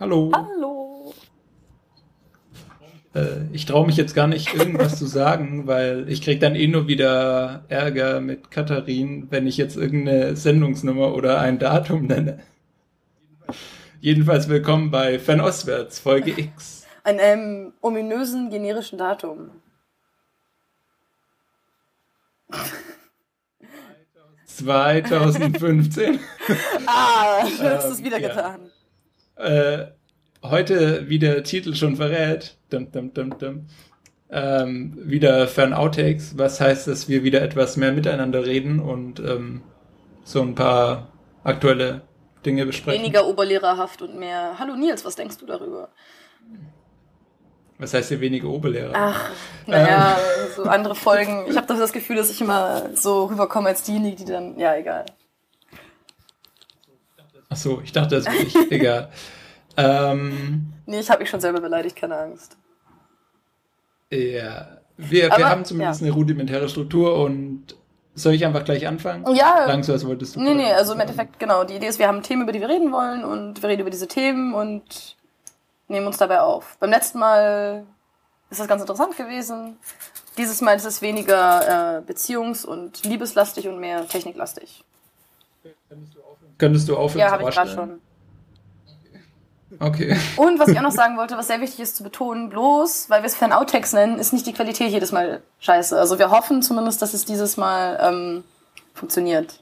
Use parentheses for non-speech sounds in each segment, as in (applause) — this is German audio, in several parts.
Hallo. Hallo. Äh, ich traue mich jetzt gar nicht, irgendwas zu sagen, weil ich krieg dann eh nur wieder Ärger mit Katharin, wenn ich jetzt irgendeine Sendungsnummer oder ein Datum nenne. Jedenfalls willkommen bei Fernostwärts, Folge X. An einem ominösen generischen Datum. (laughs) 2015. Ah, du hast Ähm, es wieder ja. getan. Äh, heute, wie der Titel schon verrät, dum, dum, dum, dum, ähm, wieder Fan-Outtakes, was heißt, dass wir wieder etwas mehr miteinander reden und ähm, so ein paar aktuelle Dinge besprechen. Weniger oberlehrerhaft und mehr. Hallo Nils, was denkst du darüber? Was heißt hier wenige Oberlehrer? Ach, naja, Ähm. so andere Folgen. Ich habe doch das Gefühl, dass ich immer so rüberkomme als diejenige, die dann. Ja, egal. Ach so, ich dachte, das bin ich. (laughs) Egal. Ähm, Nee, ich habe mich schon selber beleidigt, keine Angst. ja, wir, wir Aber, haben zumindest ja. eine rudimentäre Struktur und soll ich einfach gleich anfangen? Ja. Klang so, als wolltest du. Nee, nee, also im Endeffekt, genau. Die Idee ist, wir haben Themen, über die wir reden wollen und wir reden über diese Themen und nehmen uns dabei auf. Beim letzten Mal ist das ganz interessant gewesen. Dieses Mal ist es weniger äh, beziehungs- und liebeslastig und mehr techniklastig. Könntest du aufhören Ja, zu habe ich gerade schon. Okay. Und was ich auch noch (laughs) sagen wollte, was sehr wichtig ist zu betonen, bloß weil wir es Fan-Outtakes nennen, ist nicht die Qualität jedes Mal scheiße. Also wir hoffen zumindest, dass es dieses Mal ähm, funktioniert.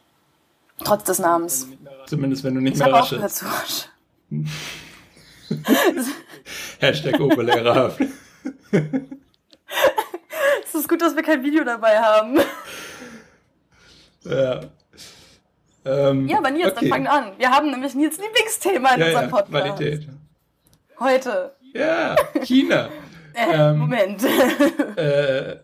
Trotz des Namens. Zumindest wenn du nicht Ich mehr raschelst. zu raschen. (laughs) Hashtag Oberlehrerhaft. (laughs) Es ist gut, dass wir kein Video dabei haben. ja. Ähm, Ja, aber Nils, okay. dann fangen an. Wir haben nämlich Nils Lieblingsthema in Ja, unserem ja, Podcast. Qualität. Heute. Ja, China. (laughs) Äh, Ähm, Moment. äh,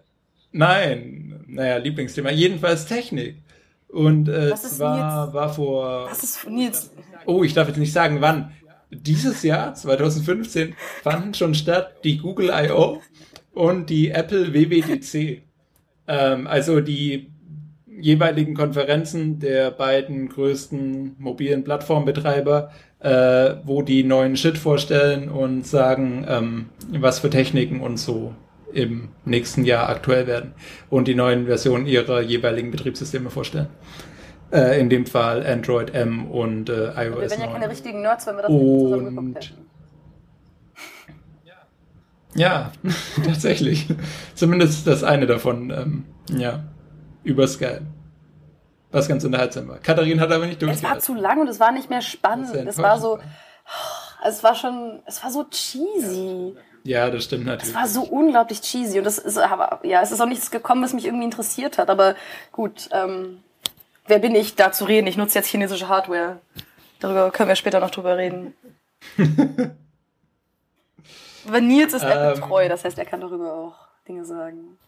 nein, naja, Lieblingsthema. Jedenfalls Technik. Und äh, zwar Nils? war vor. Was ist Nils? Oh, ich darf jetzt nicht sagen, wann. Dieses Jahr, 2015, fanden schon statt die Google I.O. und die Apple WWDC. Ähm, also die jeweiligen Konferenzen der beiden größten mobilen Plattformbetreiber, äh, wo die neuen Shit vorstellen und sagen, ähm, was für Techniken und so im nächsten Jahr aktuell werden und die neuen Versionen ihrer jeweiligen Betriebssysteme vorstellen. Äh, in dem Fall Android M und äh, iOS Wir wären ja 9. keine richtigen Nerds, wenn wir das nicht zusammen geguckt Und- hätten. Ja, (laughs) (laughs) tatsächlich. Zumindest das eine davon, ähm, ja, über Skype. Was ganz unterhaltsam war. Katharin hat aber nicht Es war zu lang und es war nicht mehr spannend. Es war so, enttäuschend. es war schon, es war so cheesy. Ja, das stimmt Es natürlich. war so unglaublich cheesy und das ist aber ja, es ist auch nichts gekommen, was mich irgendwie interessiert hat. Aber gut, ähm, wer bin ich, da zu reden? Ich nutze jetzt chinesische Hardware. Darüber können wir später noch drüber reden. (laughs) Aber Nils ist Apple Ähm. treu, das heißt, er kann darüber auch Dinge sagen.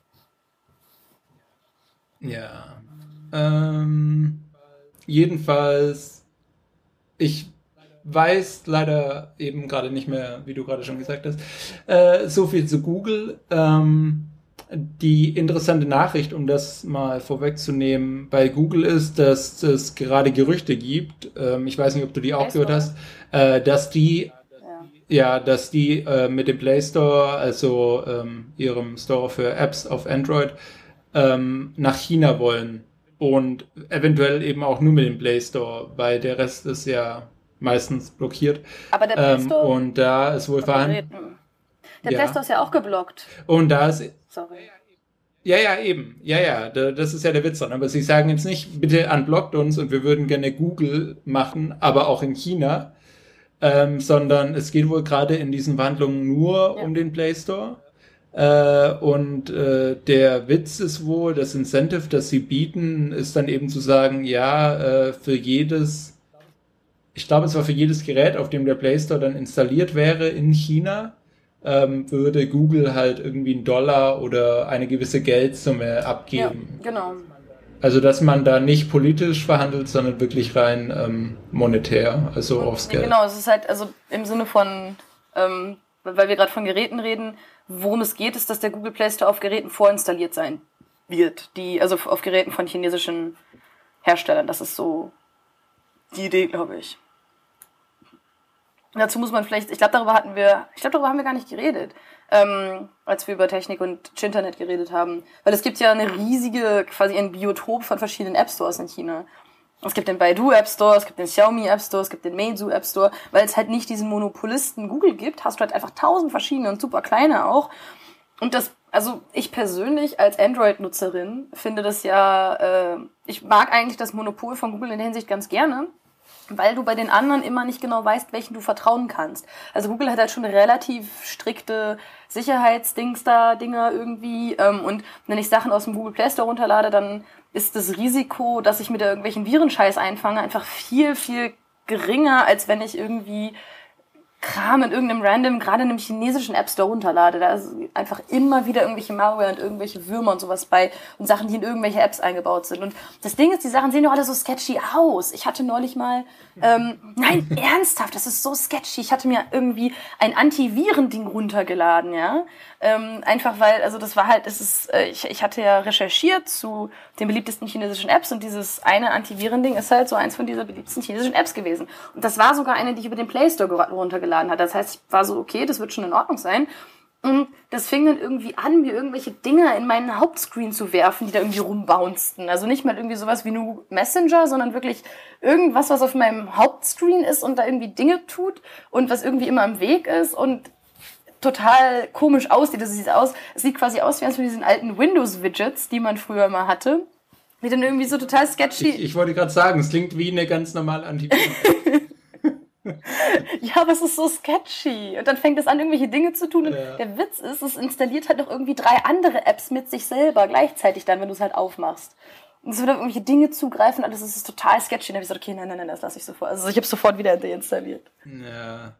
Ja. Ähm, jedenfalls, ich weiß leider eben gerade nicht mehr, wie du gerade schon gesagt hast, äh, so viel zu Google. Ähm, die interessante Nachricht, um das mal vorwegzunehmen, bei Google ist, dass es gerade Gerüchte gibt, ähm, ich weiß nicht, ob du die auch gehört hast, äh, dass die Ja. ja, dass die äh, mit dem Play Store, also ähm, ihrem Store für Apps auf Android, ähm, nach China wollen. Und eventuell eben auch nur mit dem Play Store, weil der Rest ist ja meistens blockiert. Aber der Play Ähm, Store. und da ist wohl vorhanden. Der Ja. Play Store ist ja auch geblockt. Und da ist Sorry. Ja, ja, eben. Ja, ja, da- das ist ja der Witz dran. Aber sie sagen jetzt nicht, bitte unblockt uns und wir würden gerne Google machen, aber auch in China. Ähm, sondern es geht wohl gerade in diesen Verhandlungen nur Ja. um den Play Store. Äh, und äh, der Witz ist wohl, das Incentive, das sie bieten, ist dann eben zu sagen, ja, äh, für jedes, ich glaube, es war für jedes Gerät, auf dem der Play Store dann installiert wäre in China, ähm, würde Google halt irgendwie einen Dollar oder eine gewisse Geldsumme Ja, abgeben. genau. Also, dass man da nicht politisch verhandelt, sondern wirklich rein ähm, monetär, also aufs Geld. Genau, es ist halt, also im Sinne von, ähm, weil wir gerade von Geräten reden, worum es geht, ist, dass der Google Play Store auf Geräten vorinstalliert sein wird. Die, also auf Geräten von chinesischen Herstellern. Das ist so die Idee, glaube ich. Dazu muss man vielleicht, ich glaube, darüber hatten wir, ich glaube, darüber haben wir gar nicht geredet, ähm, als wir über Technik und Internet geredet haben. Weil es gibt ja eine riesige, quasi ein Biotop von verschiedenen App Stores in China. Es gibt den Baidu App Store, es gibt den Xiaomi App Store, es gibt den Meizu App Store. Weil es halt nicht diesen Monopolisten Google gibt, hast du halt einfach tausend verschiedene und super kleine auch. Und das, also ich persönlich als Android-Nutzerin finde das ja, äh, ich mag eigentlich das Monopol von Google in der Hinsicht ganz gerne weil du bei den anderen immer nicht genau weißt, welchen du vertrauen kannst. Also Google hat halt schon relativ strikte Sicherheitsdings da, Dinger irgendwie. Ähm, und wenn ich Sachen aus dem Google Play Store runterlade, dann ist das Risiko, dass ich mir da irgendwelchen Virenscheiß einfange, einfach viel, viel geringer, als wenn ich irgendwie Kram in irgendeinem random, gerade in einem chinesischen App Store runterlade. Da ist einfach immer wieder irgendwelche Malware und irgendwelche Würmer und sowas bei und Sachen, die in irgendwelche Apps eingebaut sind. Und das Ding ist, die Sachen sehen doch alle so sketchy aus. Ich hatte neulich mal, ähm, nein, ernsthaft, das ist so sketchy. Ich hatte mir irgendwie ein Antiviren-Ding runtergeladen, ja. Ähm, einfach weil, also das war halt, es ist, äh, ich, ich hatte ja recherchiert zu den beliebtesten chinesischen Apps und dieses eine Antiviren-Ding ist halt so eins von dieser beliebtesten chinesischen Apps gewesen. Und das war sogar eine, die ich über den Play Store runtergeladen hatte. Das heißt, ich war so, okay, das wird schon in Ordnung sein. Und das fing dann irgendwie an, mir irgendwelche Dinge in meinen Hauptscreen zu werfen, die da irgendwie rumbouncten. Also nicht mal irgendwie sowas wie nur Messenger, sondern wirklich irgendwas, was auf meinem Hauptscreen ist und da irgendwie Dinge tut und was irgendwie immer im Weg ist und total komisch aussieht. Das sieht aus, es sieht quasi aus wie eines von diesen alten Windows-Widgets, die man früher mal hatte. Die dann irgendwie so total sketchy. Ich, ich wollte gerade sagen, es klingt wie eine ganz normale Antivirus. (laughs) (laughs) ja, aber es ist so sketchy. Und dann fängt es an, irgendwelche Dinge zu tun. Und ja. der Witz ist, es installiert halt noch irgendwie drei andere Apps mit sich selber gleichzeitig dann, wenn du es halt aufmachst. Und es wird auf irgendwelche Dinge zugreifen, alles ist total sketchy. Und dann habe ich gesagt, okay, nein, nein, nein, das lasse ich sofort. Also ich habe sofort wieder deinstalliert. Ja.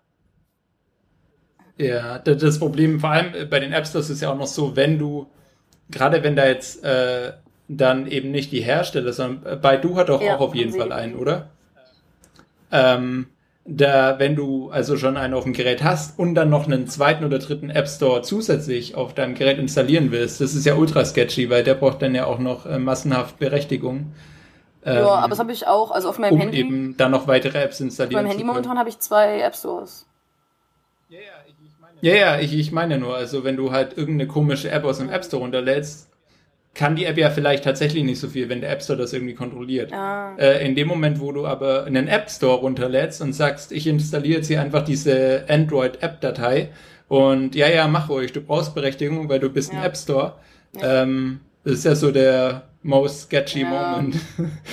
Ja, das Problem, vor allem äh, bei den Apps, das ist ja auch noch so, wenn du, gerade wenn da jetzt äh, dann eben nicht die Hersteller, sondern äh, Baidu hat doch ja, auch auf jeden Fall einen, oder? Ähm, da, wenn du also schon einen auf dem Gerät hast und dann noch einen zweiten oder dritten App Store zusätzlich auf deinem Gerät installieren willst, das ist ja ultra sketchy, weil der braucht dann ja auch noch äh, massenhaft Berechtigung. Ähm, ja, aber das habe ich auch, also auf meinem um Handy. eben dann noch weitere Apps installieren. Auf meinem Handy momentan habe ich zwei App Stores. Ja, ja, ja, ja, ich, ich meine nur, also wenn du halt irgendeine komische App aus dem App Store runterlädst, kann die App ja vielleicht tatsächlich nicht so viel, wenn der App Store das irgendwie kontrolliert. Ah. Äh, in dem Moment, wo du aber einen App Store runterlädst und sagst, ich installiere jetzt hier einfach diese Android-App-Datei und ja, ja, mach ruhig, du brauchst Berechtigung, weil du bist ja. ein App Store. Ja. Ähm, das ist ja so der most sketchy ja. Moment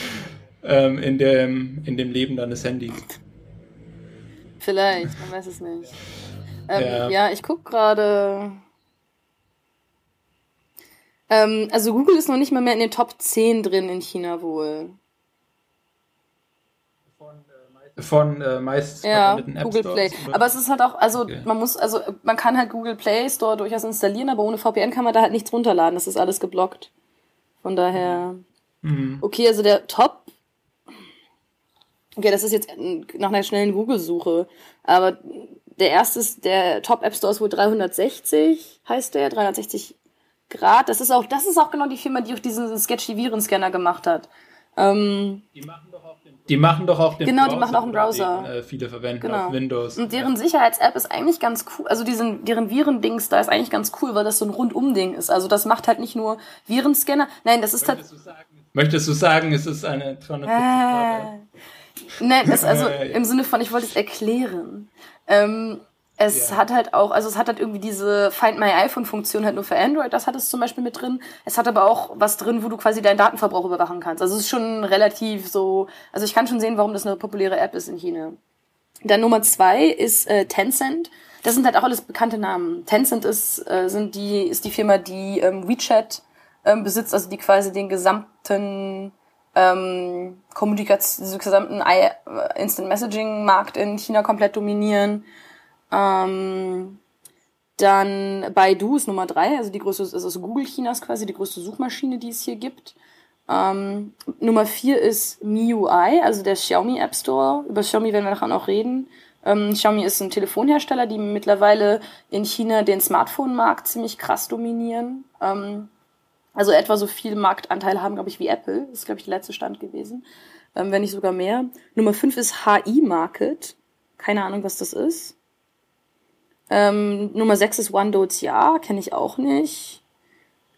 (laughs) ähm, in, dem, in dem Leben deines Handys. Vielleicht, man weiß es nicht. Ähm, ja. ja. ich guck gerade. Ähm, also Google ist noch nicht mal mehr in den Top 10 drin in China wohl. Von äh, meist ja, Google Play. Oder? Aber es ist halt auch, also okay. man muss, also man kann halt Google Play Store durchaus installieren, aber ohne VPN kann man da halt nichts runterladen. Das ist alles geblockt. Von daher. Mhm. Okay, also der Top. Okay, das ist jetzt nach einer schnellen Google-Suche. Aber der erste ist, der Top App Store ist wohl 360, heißt der, 360 Grad. Das ist auch, das ist auch genau die Firma, die auch diesen sketchy Virenscanner gemacht hat. Ähm, die machen doch auch den, die machen doch auch den Genau, Browser, die machen auch einen Browser. Den, äh, viele verwenden genau. auf Windows. Und deren ja. Sicherheits-App ist eigentlich ganz cool, also diesen, deren Virendings da ist eigentlich ganz cool, weil das so ein Rundum-Ding ist. Also das macht halt nicht nur Virenscanner, nein, das ist halt... Möchtest du sagen, es ist eine 350 äh, Nein, das also (laughs) im Sinne von, ich wollte es erklären. Ähm, es ja. hat halt auch, also es hat halt irgendwie diese Find My iPhone-Funktion halt nur für Android, das hat es zum Beispiel mit drin. Es hat aber auch was drin, wo du quasi deinen Datenverbrauch überwachen kannst. Also es ist schon relativ so, also ich kann schon sehen, warum das eine populäre App ist in China. Dann Nummer zwei ist äh, Tencent. Das sind halt auch alles bekannte Namen. Tencent ist, äh, sind die, ist die Firma, die ähm, WeChat ähm, besitzt, also die quasi den gesamten ähm, Kommunikation, den gesamten Instant Messaging Markt in China komplett dominieren. Ähm, dann Baidu ist Nummer drei, also die größte, also Google Chinas quasi die größte Suchmaschine, die es hier gibt. Ähm, Nummer vier ist MIUI, also der Xiaomi App Store. Über Xiaomi werden wir nachher noch reden. Ähm, Xiaomi ist ein Telefonhersteller, die mittlerweile in China den Smartphone-Markt ziemlich krass dominieren. Ähm, also etwa so viel Marktanteil haben, glaube ich, wie Apple. Das ist, glaube ich, der letzte Stand gewesen. Ähm, wenn nicht sogar mehr. Nummer fünf ist HI Market. Keine Ahnung, was das ist. Ähm, Nummer 6 ist One Dots Ja, kenne ich auch nicht.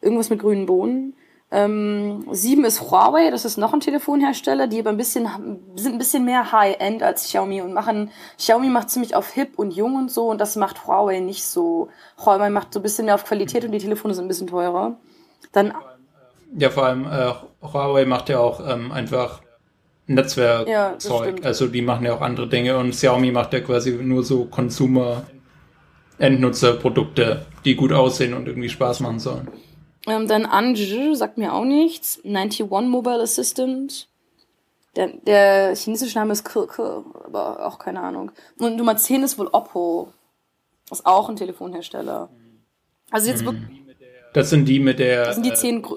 Irgendwas mit grünen Bohnen. Ähm, 7 ist Huawei, das ist noch ein Telefonhersteller, die aber ein bisschen, sind ein bisschen mehr High-End als Xiaomi und machen, Xiaomi macht ziemlich auf hip und jung und so und das macht Huawei nicht so. Huawei macht so ein bisschen mehr auf Qualität und die Telefone sind ein bisschen teurer. Dann. Ja, vor allem, äh, Huawei macht ja auch ähm, einfach Netzwerkzeug. Ja, also die machen ja auch andere Dinge und Xiaomi macht ja quasi nur so Consumer Endnutzerprodukte, die gut aussehen und irgendwie Spaß machen sollen. Ähm, dann Ange sagt mir auch nichts. 91 Mobile Assistant. Der, der chinesische Name ist Kirke, aber auch keine Ahnung. Und Nummer 10 ist wohl Oppo. Ist auch ein Telefonhersteller. Also jetzt mhm. Das sind die mit der das sind die 10 äh,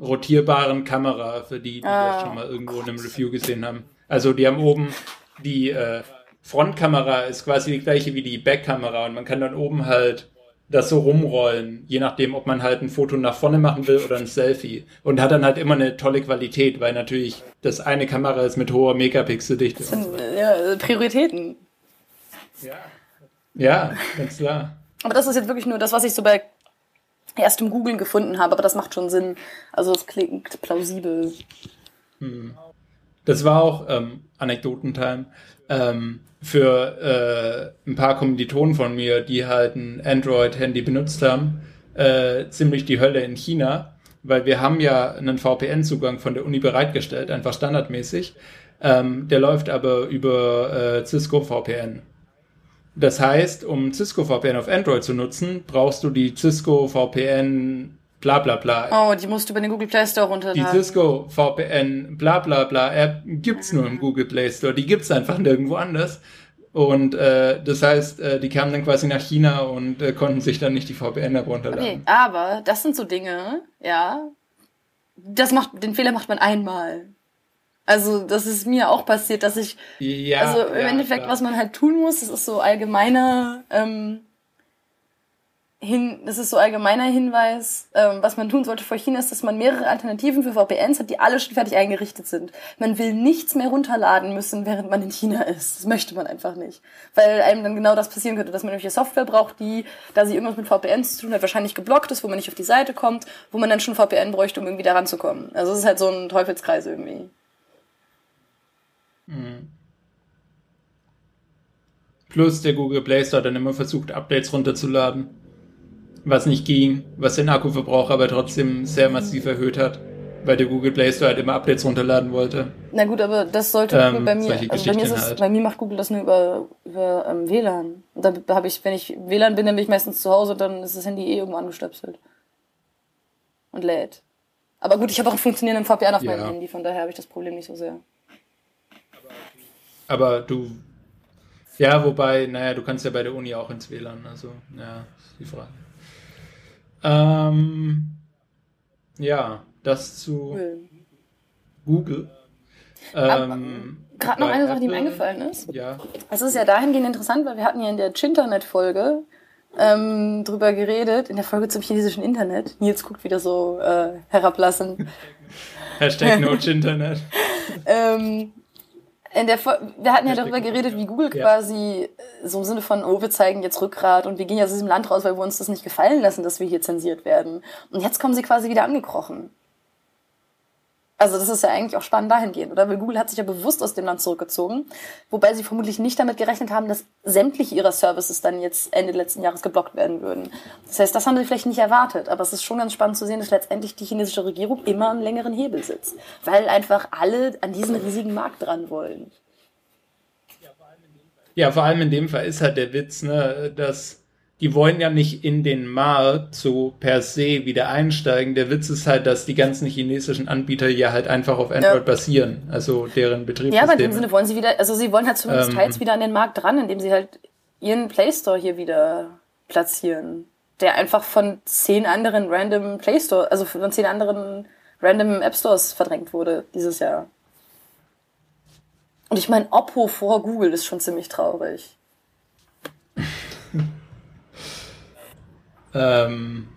rotierbaren Kamera, für die, die ah, das schon mal irgendwo Gott. in einem Review gesehen haben. Also die haben oben die äh, Frontkamera ist quasi die gleiche wie die Backkamera und man kann dann oben halt das so rumrollen, je nachdem, ob man halt ein Foto nach vorne machen will oder ein Selfie. Und hat dann halt immer eine tolle Qualität, weil natürlich das eine Kamera ist mit hoher Megapixeldichte. Das sind ja, Prioritäten. Ja. ja, ganz klar. Aber das ist jetzt wirklich nur das, was ich so bei erstem Googlen gefunden habe, aber das macht schon Sinn. Also es klingt plausibel. Hm. Das war auch ähm, Anekdotentime. Ähm, für äh, ein paar Kommilitonen von mir, die halt ein Android-Handy benutzt haben, äh, ziemlich die Hölle in China, weil wir haben ja einen VPN-Zugang von der Uni bereitgestellt, einfach standardmäßig. Ähm, der läuft aber über äh, Cisco VPN. Das heißt, um Cisco VPN auf Android zu nutzen, brauchst du die Cisco VPN bla bla bla. Oh, die musst du bei den Google Play Store runterladen. Die Cisco VPN bla bla bla App gibt's nur im Google Play Store. Die gibt's einfach nirgendwo anders. Und äh, das heißt, äh, die kamen dann quasi nach China und äh, konnten sich dann nicht die VPN-App runterladen. Okay, aber das sind so Dinge, ja. Das macht, den Fehler macht man einmal. Also, das ist mir auch passiert, dass ich. Ja, also im ja, Endeffekt, klar. was man halt tun muss, das ist so allgemeiner ähm, hin, das ist so allgemeiner Hinweis, ähm, was man tun sollte vor China, ist, dass man mehrere Alternativen für VPNs hat, die alle schon fertig eingerichtet sind. Man will nichts mehr runterladen müssen, während man in China ist. Das möchte man einfach nicht. Weil einem dann genau das passieren könnte, dass man irgendwelche Software braucht, die, da sie irgendwas mit VPNs zu tun hat, wahrscheinlich geblockt ist, wo man nicht auf die Seite kommt, wo man dann schon VPN bräuchte, um irgendwie da ranzukommen. Also es ist halt so ein Teufelskreis irgendwie. Mhm. Plus der Google Play Store dann immer versucht, Updates runterzuladen was nicht ging, was den Akkuverbrauch aber trotzdem sehr massiv erhöht hat, weil der Google Play Store halt immer Updates runterladen wollte. Na gut, aber das sollte ähm, bei mir, also bei mir, es, halt. bei mir macht Google das nur über, über ähm, WLAN. Und da habe ich, wenn ich WLAN bin, dann bin ich meistens zu Hause, dann ist das Handy eh irgendwo angestöpselt. Und lädt. Aber gut, ich habe auch einen funktionierenden VPN auf ja. meinem Handy, von daher habe ich das Problem nicht so sehr. Aber du ja, wobei, naja, du kannst ja bei der Uni auch ins WLAN, also, ja, ist die Frage. Ähm, ja, das zu Google. Ähm, Gerade noch eine Sache, die mir eingefallen ist. Ja. Es ist ja dahingehend interessant, weil wir hatten ja in der Chinternet-Folge ähm, drüber geredet, in der Folge zum chinesischen Internet. Nils guckt wieder so äh, herablassend. Hashtag no Chinternet. (laughs) ähm, in der, wir hatten ja darüber geredet, wie Google quasi ja. so im Sinne von, oh, wir zeigen jetzt Rückgrat und wir gehen ja aus diesem Land raus, weil wir uns das nicht gefallen lassen, dass wir hier zensiert werden. Und jetzt kommen sie quasi wieder angekrochen. Also das ist ja eigentlich auch spannend dahingehend, oder? Weil Google hat sich ja bewusst aus dem Land zurückgezogen, wobei sie vermutlich nicht damit gerechnet haben, dass sämtliche ihrer Services dann jetzt Ende letzten Jahres geblockt werden würden. Das heißt, das haben sie vielleicht nicht erwartet, aber es ist schon ganz spannend zu sehen, dass letztendlich die chinesische Regierung immer am längeren Hebel sitzt, weil einfach alle an diesen riesigen Markt dran wollen. Ja, vor allem in dem Fall ist halt der Witz, ne, dass die wollen ja nicht in den Markt so per se wieder einsteigen. Der Witz ist halt, dass die ganzen chinesischen Anbieter ja halt einfach auf Android ja. basieren, also deren Betriebssysteme. Ja, aber in dem Sinne wollen sie wieder, also sie wollen halt zumindest ähm, teils wieder an den Markt dran, indem sie halt ihren Play Store hier wieder platzieren, der einfach von zehn anderen random Play Store, also von zehn anderen random App Stores verdrängt wurde dieses Jahr. Und ich meine, Oppo vor Google ist schon ziemlich traurig. Ähm,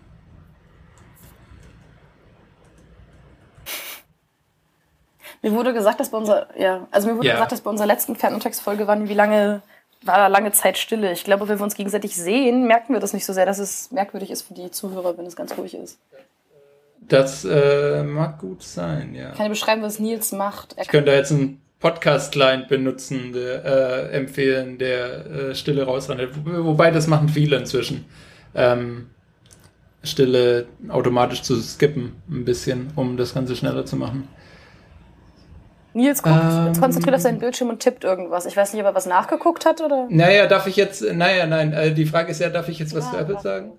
mir wurde gesagt, dass bei unserer, ja, also mir wurde ja. gesagt, dass bei unserer letzten Fernuntertextfolge waren, wie lange war da lange Zeit Stille. Ich glaube, wenn wir uns gegenseitig sehen, merken wir das nicht so sehr, dass es merkwürdig ist für die Zuhörer, wenn es ganz ruhig ist. Das äh, mag gut sein, ja. Kann ich beschreiben, was Nils macht? Er ich könnte jetzt einen Podcast-Client benutzen, der, äh, empfehlen, der äh, Stille rausrennt. Wobei, das machen viele inzwischen. Ähm, Stille automatisch zu skippen, ein bisschen, um das Ganze schneller zu machen. Nils guckt, ähm, konzentriert auf seinen Bildschirm und tippt irgendwas. Ich weiß nicht, ob er was nachgeguckt hat oder. Naja, darf ich jetzt. Naja, nein, äh, die Frage ist ja, darf ich jetzt was ja, zu Apple sagen?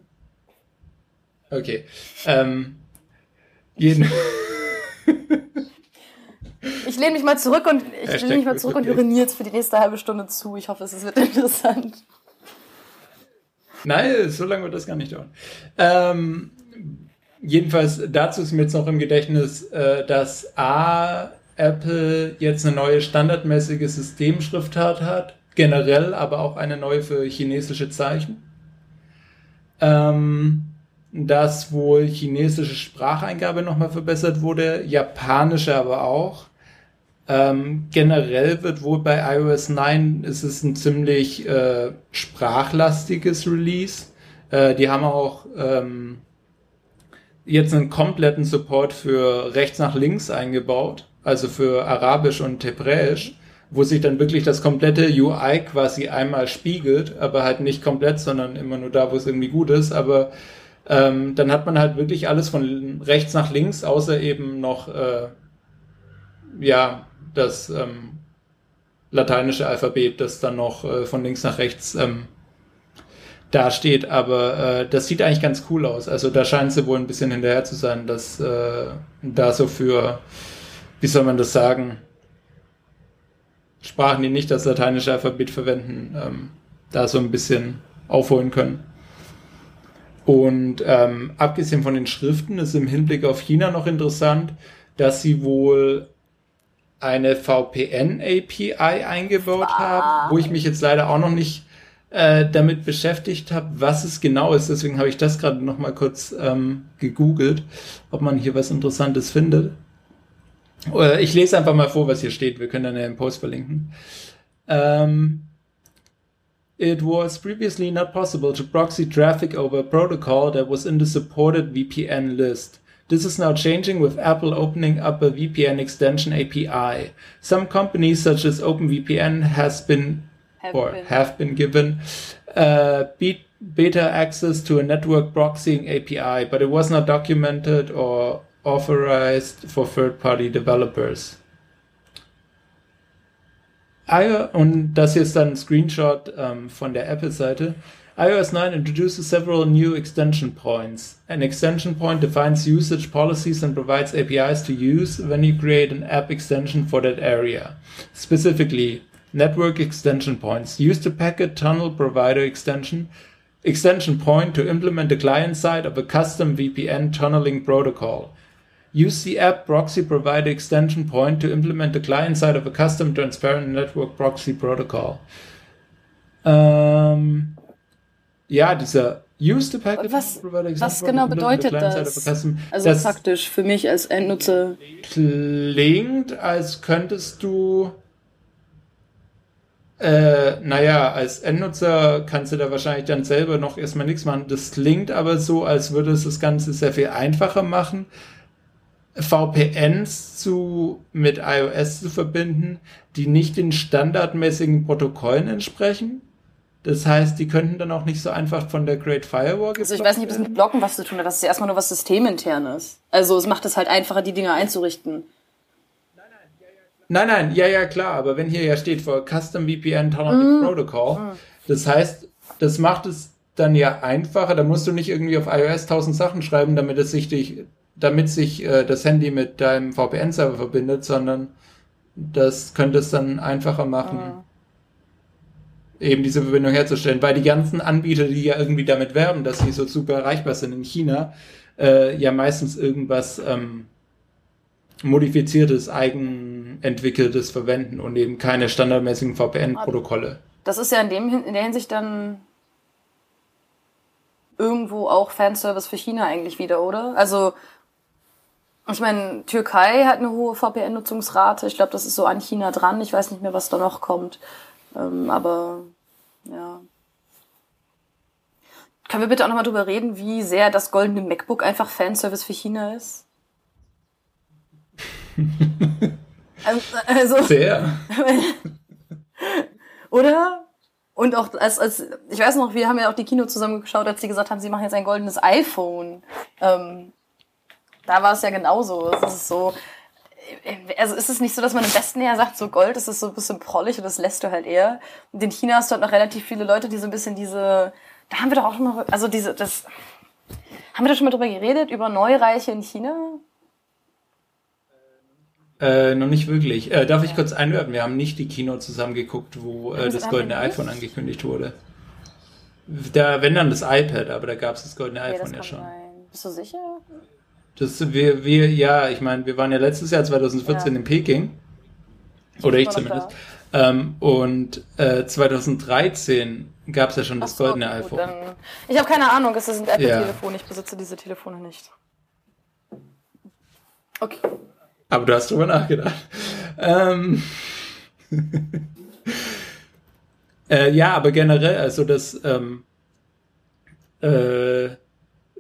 Okay. Ähm, jeden. (laughs) ich lehne mich mal zurück und ich lehne mich mal zurück und höre Nils für die nächste halbe Stunde zu. Ich hoffe, es wird interessant. Nein, so lange wird das gar nicht dauern. Ähm, jedenfalls dazu ist mir jetzt noch im Gedächtnis, äh, dass A Apple jetzt eine neue standardmäßige Systemschriftart hat, generell, aber auch eine neue für chinesische Zeichen. Ähm, dass wohl chinesische Spracheingabe nochmal verbessert wurde, japanische aber auch. Ähm, generell wird wohl bei iOS 9 ist es ein ziemlich äh, sprachlastiges Release. Äh, die haben auch ähm, jetzt einen kompletten Support für rechts nach links eingebaut also für Arabisch und Hebräisch, wo sich dann wirklich das komplette UI quasi einmal spiegelt, aber halt nicht komplett, sondern immer nur da, wo es irgendwie gut ist. Aber ähm, dann hat man halt wirklich alles von rechts nach links, außer eben noch äh, ja das ähm, lateinische Alphabet, das dann noch äh, von links nach rechts ähm, dasteht. Aber äh, das sieht eigentlich ganz cool aus. Also da scheint sie wohl ein bisschen hinterher zu sein, dass äh, da so für wie soll man das sagen, Sprachen, die nicht das lateinische Alphabet verwenden, ähm, da so ein bisschen aufholen können. Und ähm, abgesehen von den Schriften ist im Hinblick auf China noch interessant, dass sie wohl eine VPN-API eingebaut ah. haben, wo ich mich jetzt leider auch noch nicht äh, damit beschäftigt habe, was es genau ist. Deswegen habe ich das gerade noch mal kurz ähm, gegoogelt, ob man hier was Interessantes findet. Ich lese einfach mal vor, was hier steht. Wir können dann ja im Post verlinken. Um, it was previously not possible to proxy traffic over a protocol that was in the supported VPN list. This is now changing with Apple opening up a VPN extension API. Some companies such as OpenVPN has been have or been. have been given uh, beta access to a network proxying API, but it was not documented or authorized for third-party developers. und das hier ist dann ein Screenshot ähm, von der Apple-Seite. iOS 9 introduces several new extension points. An extension point defines usage policies and provides APIs to use when you create an app extension for that area. Specifically, network extension points. Use the packet tunnel provider extension extension point to implement the client side of a custom VPN tunneling protocol. Use the app proxy provider extension point to implement the client side of a custom transparent network proxy protocol. Ähm, ja, dieser Use the packet was, provider was genau bedeutet das? Also das praktisch für mich als Endnutzer. Klingt, als könntest du äh, naja, als Endnutzer kannst du da wahrscheinlich dann selber noch erstmal nichts machen. Das klingt aber so, als würde es das Ganze sehr viel einfacher machen, VPNs zu, mit iOS zu verbinden, die nicht den standardmäßigen Protokollen entsprechen. Das heißt, die könnten dann auch nicht so einfach von der Great Firewall Also ich weiß nicht, ob es mit Blocken was zu tun hat. Das ist ja erstmal nur was Systeminternes. Also es macht es halt einfacher, die Dinge einzurichten. Nein, nein, ja, ja, klar. Aber wenn hier ja steht for Custom VPN Tunneling mm. Protocol, mm. das heißt, das macht es dann ja einfacher. Da musst du nicht irgendwie auf iOS tausend Sachen schreiben, damit es sich dich damit sich äh, das Handy mit deinem VPN-Server verbindet, sondern das könnte es dann einfacher machen, mhm. Eben diese Verbindung herzustellen. Weil die ganzen Anbieter, die ja irgendwie damit werben, dass sie so super erreichbar sind in China, äh, ja meistens irgendwas ähm, modifiziertes, eigenentwickeltes verwenden und eben keine standardmäßigen VPN-Protokolle. Das ist ja in, dem, in der Hinsicht dann irgendwo auch Fanservice für China eigentlich wieder, oder? Also ich meine, Türkei hat eine hohe VPN-Nutzungsrate. Ich glaube, das ist so an China dran. Ich weiß nicht mehr, was da noch kommt. Ähm, aber ja. Können wir bitte auch nochmal drüber reden, wie sehr das goldene MacBook einfach Fanservice für China ist? (laughs) Ähm, also, sehr. (laughs) oder? Und auch als, als, ich weiß noch, wir haben ja auch die Kino zusammengeschaut, als sie gesagt haben, sie machen jetzt ein goldenes iPhone. Ähm, da war es ja genauso. Es ist so, also ist es nicht so, dass man im Westen eher sagt, so Gold ist es so ein bisschen prollig und das lässt du halt eher. Und in China hast du halt noch relativ viele Leute, die so ein bisschen diese, da haben wir doch auch schon mal, also diese, das, haben wir da schon mal drüber geredet, über Neureiche in China? Äh, noch nicht wirklich. Äh, darf ich kurz einwerfen? Wir haben nicht die Kino zusammen geguckt, wo äh, das goldene iPhone angekündigt wurde. Da, wenn dann das iPad, aber da gab es das goldene okay, iPhone ja schon. Rein. Bist du sicher? Das, wir, wir, ja, ich meine, wir waren ja letztes Jahr 2014 ja. in Peking. Oder ich, ich zumindest. Ähm, und äh, 2013 gab es ja schon das so, goldene gut, iPhone. Dann, ich habe keine Ahnung, es ist ein Apple-Telefon, ja. ich besitze diese Telefone nicht. Okay. Aber du hast drüber nachgedacht. Ähm (laughs) äh, ja, aber generell, also das ähm, äh,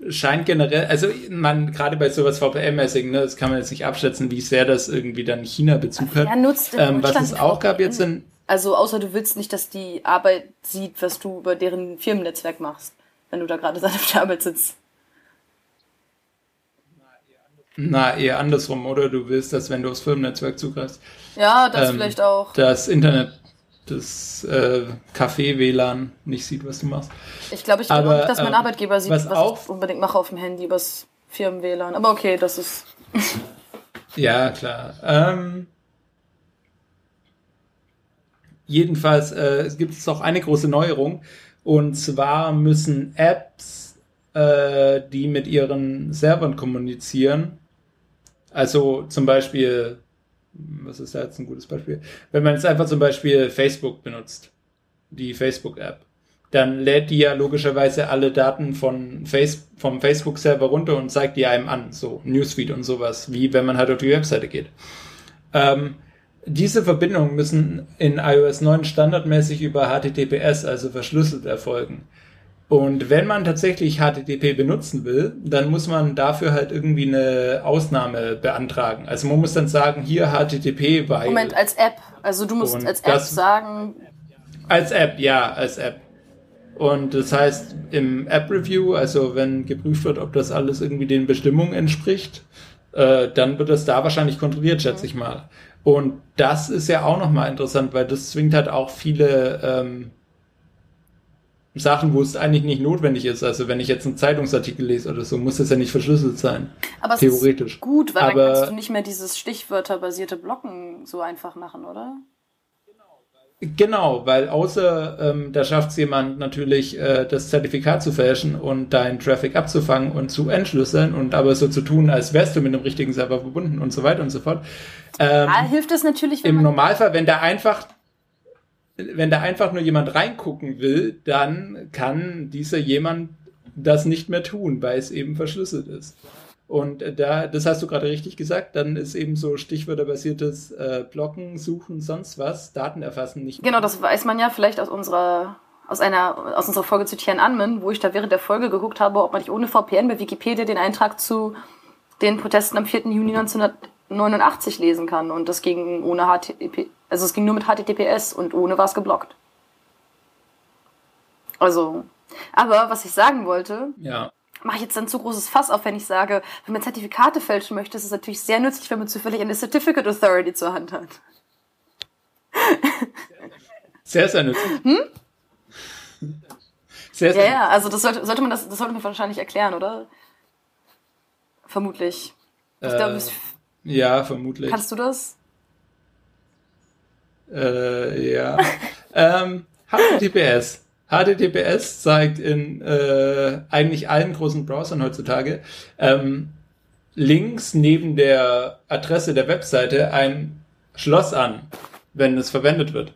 scheint generell, also man gerade bei sowas VPN-mäßigen, ne, das kann man jetzt nicht abschätzen, wie sehr das irgendwie dann China-Bezug hat. Ja, nutzt ähm, was es auch gab jetzt in also außer du willst nicht, dass die Arbeit sieht, was du über deren Firmennetzwerk machst, wenn du da gerade (laughs) auf der Arbeit sitzt. Na, eher andersrum, oder? Du willst, dass wenn du aufs Firmennetzwerk zugreifst. Ja, das ähm, vielleicht auch. Das Internet das äh, Café-WLAN nicht sieht, was du machst. Ich glaube, ich glaube nicht, dass mein ähm, Arbeitgeber sieht, was, was ich unbedingt mache auf dem Handy, übers Firmen-WLAN. Aber okay, das ist. (laughs) ja, klar. Ähm, jedenfalls äh, gibt es auch eine große Neuerung. Und zwar müssen Apps, äh, die mit ihren Servern kommunizieren, also zum Beispiel was ist da jetzt ein gutes Beispiel? Wenn man jetzt einfach zum Beispiel Facebook benutzt, die Facebook-App, dann lädt die ja logischerweise alle Daten von Face vom Facebook-Server runter und zeigt die einem an, so Newsfeed und sowas, wie wenn man halt auf die Webseite geht. Ähm, diese Verbindungen müssen in iOS 9 standardmäßig über HTTPS, also verschlüsselt, erfolgen. Und wenn man tatsächlich HTTP benutzen will, dann muss man dafür halt irgendwie eine Ausnahme beantragen. Also man muss dann sagen, hier HTTP, weil... Moment, als App. Also du musst als App sagen... Als App, ja, als App. Und das heißt, im App-Review, also wenn geprüft wird, ob das alles irgendwie den Bestimmungen entspricht, äh, dann wird das da wahrscheinlich kontrolliert, schätze mhm. ich mal. Und das ist ja auch nochmal interessant, weil das zwingt halt auch viele... Ähm, Sachen, wo es eigentlich nicht notwendig ist. Also wenn ich jetzt einen Zeitungsartikel lese oder so, muss das ja nicht verschlüsselt sein. Aber theoretisch. ist gut, weil Aber dann kannst du nicht mehr dieses stichwörterbasierte Blocken so einfach machen, oder? Genau, weil außer ähm, da schafft es jemand natürlich, äh, das Zertifikat zu fälschen und deinen Traffic abzufangen und zu entschlüsseln und aber so zu tun, als wärst du mit dem richtigen Server verbunden und so weiter und so fort. Ähm, ja, hilft es natürlich, wenn Im Normalfall, wenn da einfach wenn da einfach nur jemand reingucken will, dann kann dieser jemand das nicht mehr tun, weil es eben verschlüsselt ist. Und da, das hast du gerade richtig gesagt, dann ist eben so stichwörterbasiertes äh, Blocken, Suchen, sonst was, Daten erfassen nicht. Genau, das weiß man ja vielleicht aus unserer aus einer aus unserer Folge zu Tiananmen, wo ich da während der Folge geguckt habe, ob man nicht ohne VPN bei Wikipedia den Eintrag zu den Protesten am 4. Juni 1989 lesen kann und das ging ohne HTTP, also es ging nur mit HTTPS und ohne war es geblockt. Also, aber was ich sagen wollte, ja. mache ich jetzt ein zu großes Fass auf, wenn ich sage, wenn man Zertifikate fälschen möchte, ist es natürlich sehr nützlich, wenn man zufällig eine Certificate Authority zur Hand hat. Sehr, sehr nützlich. Hm? Sehr, sehr ja, ja, also das sollte, sollte man das, das sollte man wahrscheinlich erklären, oder? Vermutlich. Äh, glaub, ja, vermutlich. Kannst du das? Äh, ja. ähm, HTTPS. HTTPS zeigt in äh, eigentlich allen großen Browsern heutzutage ähm, links neben der Adresse der Webseite ein Schloss an, wenn es verwendet wird.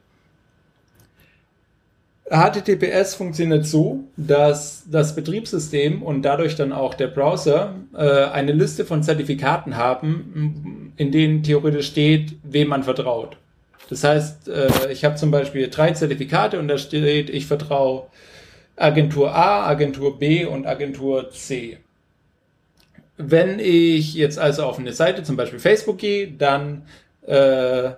HTTPS funktioniert so, dass das Betriebssystem und dadurch dann auch der Browser äh, eine Liste von Zertifikaten haben, in denen theoretisch steht, wem man vertraut. Das heißt, äh, ich habe zum Beispiel drei Zertifikate und da steht, ich vertraue Agentur A, Agentur B und Agentur C. Wenn ich jetzt also auf eine Seite, zum Beispiel Facebook gehe, dann äh,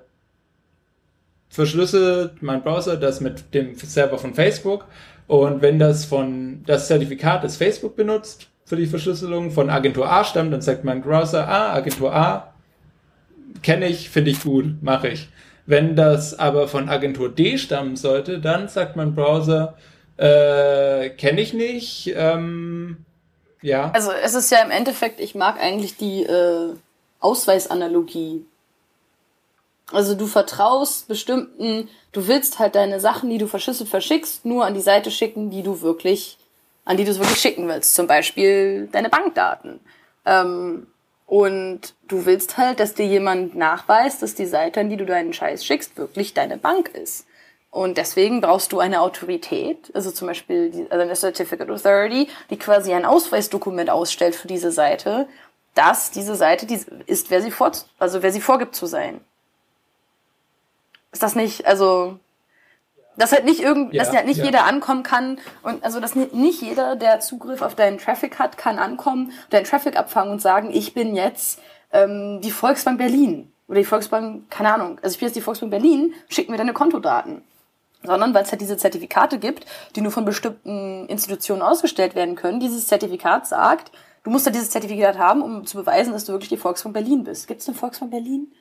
verschlüsselt mein Browser das mit dem Server von Facebook und wenn das von das Zertifikat das Facebook benutzt für die Verschlüsselung von Agentur A stammt, dann sagt mein Browser, ah, Agentur A kenne ich, finde ich gut, mache ich. Wenn das aber von Agentur D stammen sollte, dann sagt mein Browser, äh, kenne ich nicht, ähm, ja. Also es ist ja im Endeffekt, ich mag eigentlich die äh, Ausweisanalogie. Also du vertraust bestimmten, du willst halt deine Sachen, die du verschlüsselt verschickst, nur an die Seite schicken, die du wirklich, an die du es wirklich schicken willst. Zum Beispiel deine Bankdaten. Ähm, und du willst halt, dass dir jemand nachweist, dass die Seite, an die du deinen Scheiß schickst, wirklich deine Bank ist. Und deswegen brauchst du eine Autorität, also zum Beispiel die, also eine Certificate Authority, die quasi ein Ausweisdokument ausstellt für diese Seite, dass diese Seite die ist, wer sie vor, also wer sie vorgibt zu sein. Ist das nicht, also dass halt nicht irgend, ja, dass halt nicht ja. jeder ankommen kann und also dass nicht jeder, der Zugriff auf deinen Traffic hat, kann ankommen, deinen Traffic abfangen und sagen, ich bin jetzt ähm, die Volksbank Berlin oder die Volksbank, keine Ahnung, also ich bin jetzt die Volksbank Berlin, schick mir deine Kontodaten sondern weil es halt diese Zertifikate gibt, die nur von bestimmten Institutionen ausgestellt werden können. Dieses Zertifikat sagt, du musst ja dieses Zertifikat haben, um zu beweisen, dass du wirklich die Volksbank Berlin bist. Gibt es eine Volksbank Berlin?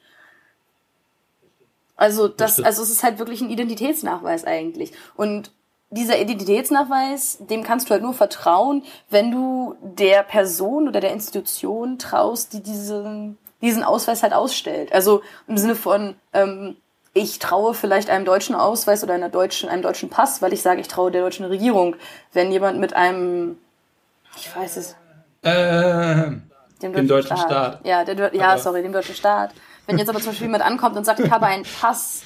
Also das, also es ist halt wirklich ein Identitätsnachweis eigentlich. Und dieser Identitätsnachweis, dem kannst du halt nur vertrauen, wenn du der Person oder der Institution traust, die diesen, diesen Ausweis halt ausstellt. Also im Sinne von, ähm, ich traue vielleicht einem deutschen Ausweis oder einer deutschen, einem deutschen Pass, weil ich sage, ich traue der deutschen Regierung. Wenn jemand mit einem, ich weiß es. Äh, dem deutschen, deutschen Staat. Staat. Ja, der, ja, sorry, dem deutschen Staat. Wenn jetzt aber zum Beispiel jemand ankommt und sagt, ich habe einen Pass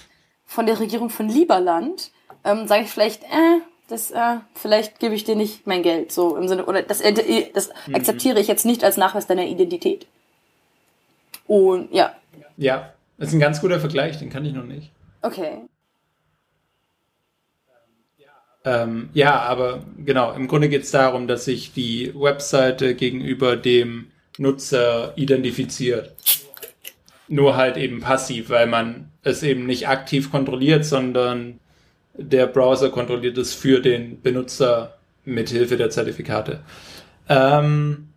von der Regierung von Lieberland, ähm, sage ich vielleicht, äh, das, äh, vielleicht gebe ich dir nicht mein Geld, so im Sinne, oder das, äh, das mhm. akzeptiere ich jetzt nicht als Nachweis deiner Identität. Und ja. Ja, das ist ein ganz guter Vergleich, den kann ich noch nicht. Okay. Ähm, ja, aber genau, im Grunde geht es darum, dass sich die Webseite gegenüber dem Nutzer identifiziert. Nur halt eben passiv, weil man es eben nicht aktiv kontrolliert, sondern der Browser kontrolliert es für den Benutzer mit Hilfe der Zertifikate. Ähm,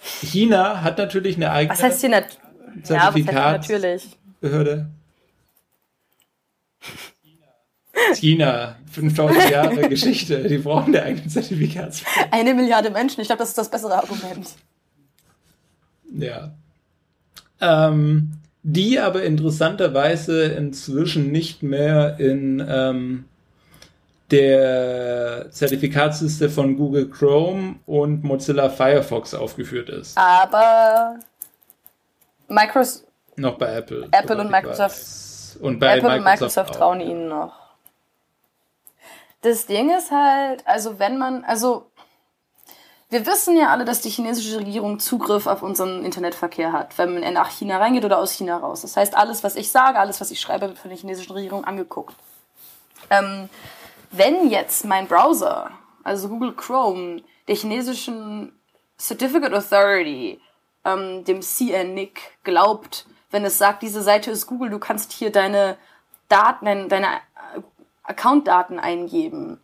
China hat natürlich eine eigene. Was heißt hier nat Zertifikatsbehörde. China, 5000 Jahre (laughs) Geschichte, die brauchen eine eigene Zertifikatsbehörde. Eine Milliarde Menschen, ich glaube, das ist das bessere Argument. Ja. Ähm, die aber interessanterweise inzwischen nicht mehr in ähm, der Zertifikatsliste von Google Chrome und Mozilla Firefox aufgeführt ist. Aber Microsoft. Noch bei Apple. Apple und Microsoft. Und bei Apple Microsoft und Microsoft trauen auch. ihnen noch. Das Ding ist halt, also wenn man, also wir wissen ja alle, dass die chinesische Regierung Zugriff auf unseren Internetverkehr hat, wenn man nach China reingeht oder aus China raus. Das heißt, alles, was ich sage, alles, was ich schreibe, wird von der chinesischen Regierung angeguckt. Ähm, wenn jetzt mein Browser, also Google Chrome, der chinesischen Certificate Authority ähm, dem CNNIC glaubt, wenn es sagt, diese Seite ist Google, du kannst hier deine Daten, deine Account-Daten eingeben.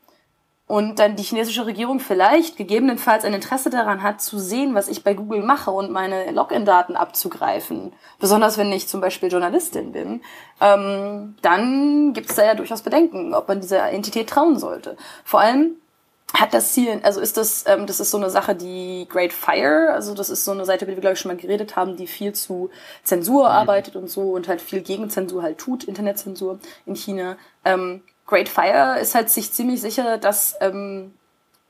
Und dann die chinesische Regierung vielleicht gegebenenfalls ein Interesse daran hat, zu sehen, was ich bei Google mache und meine Login-Daten abzugreifen. Besonders wenn ich zum Beispiel Journalistin bin. Ähm, dann gibt es da ja durchaus Bedenken, ob man dieser Entität trauen sollte. Vor allem, hat das Ziel, also ist das, ähm, das ist so eine Sache, die Great Fire, also das ist so eine Seite, über die wir, glaube ich, schon mal geredet haben, die viel zu Zensur mhm. arbeitet und so und halt viel gegen Zensur halt tut, Internetzensur in China. Ähm, Great Fire ist halt sich ziemlich sicher, dass ähm,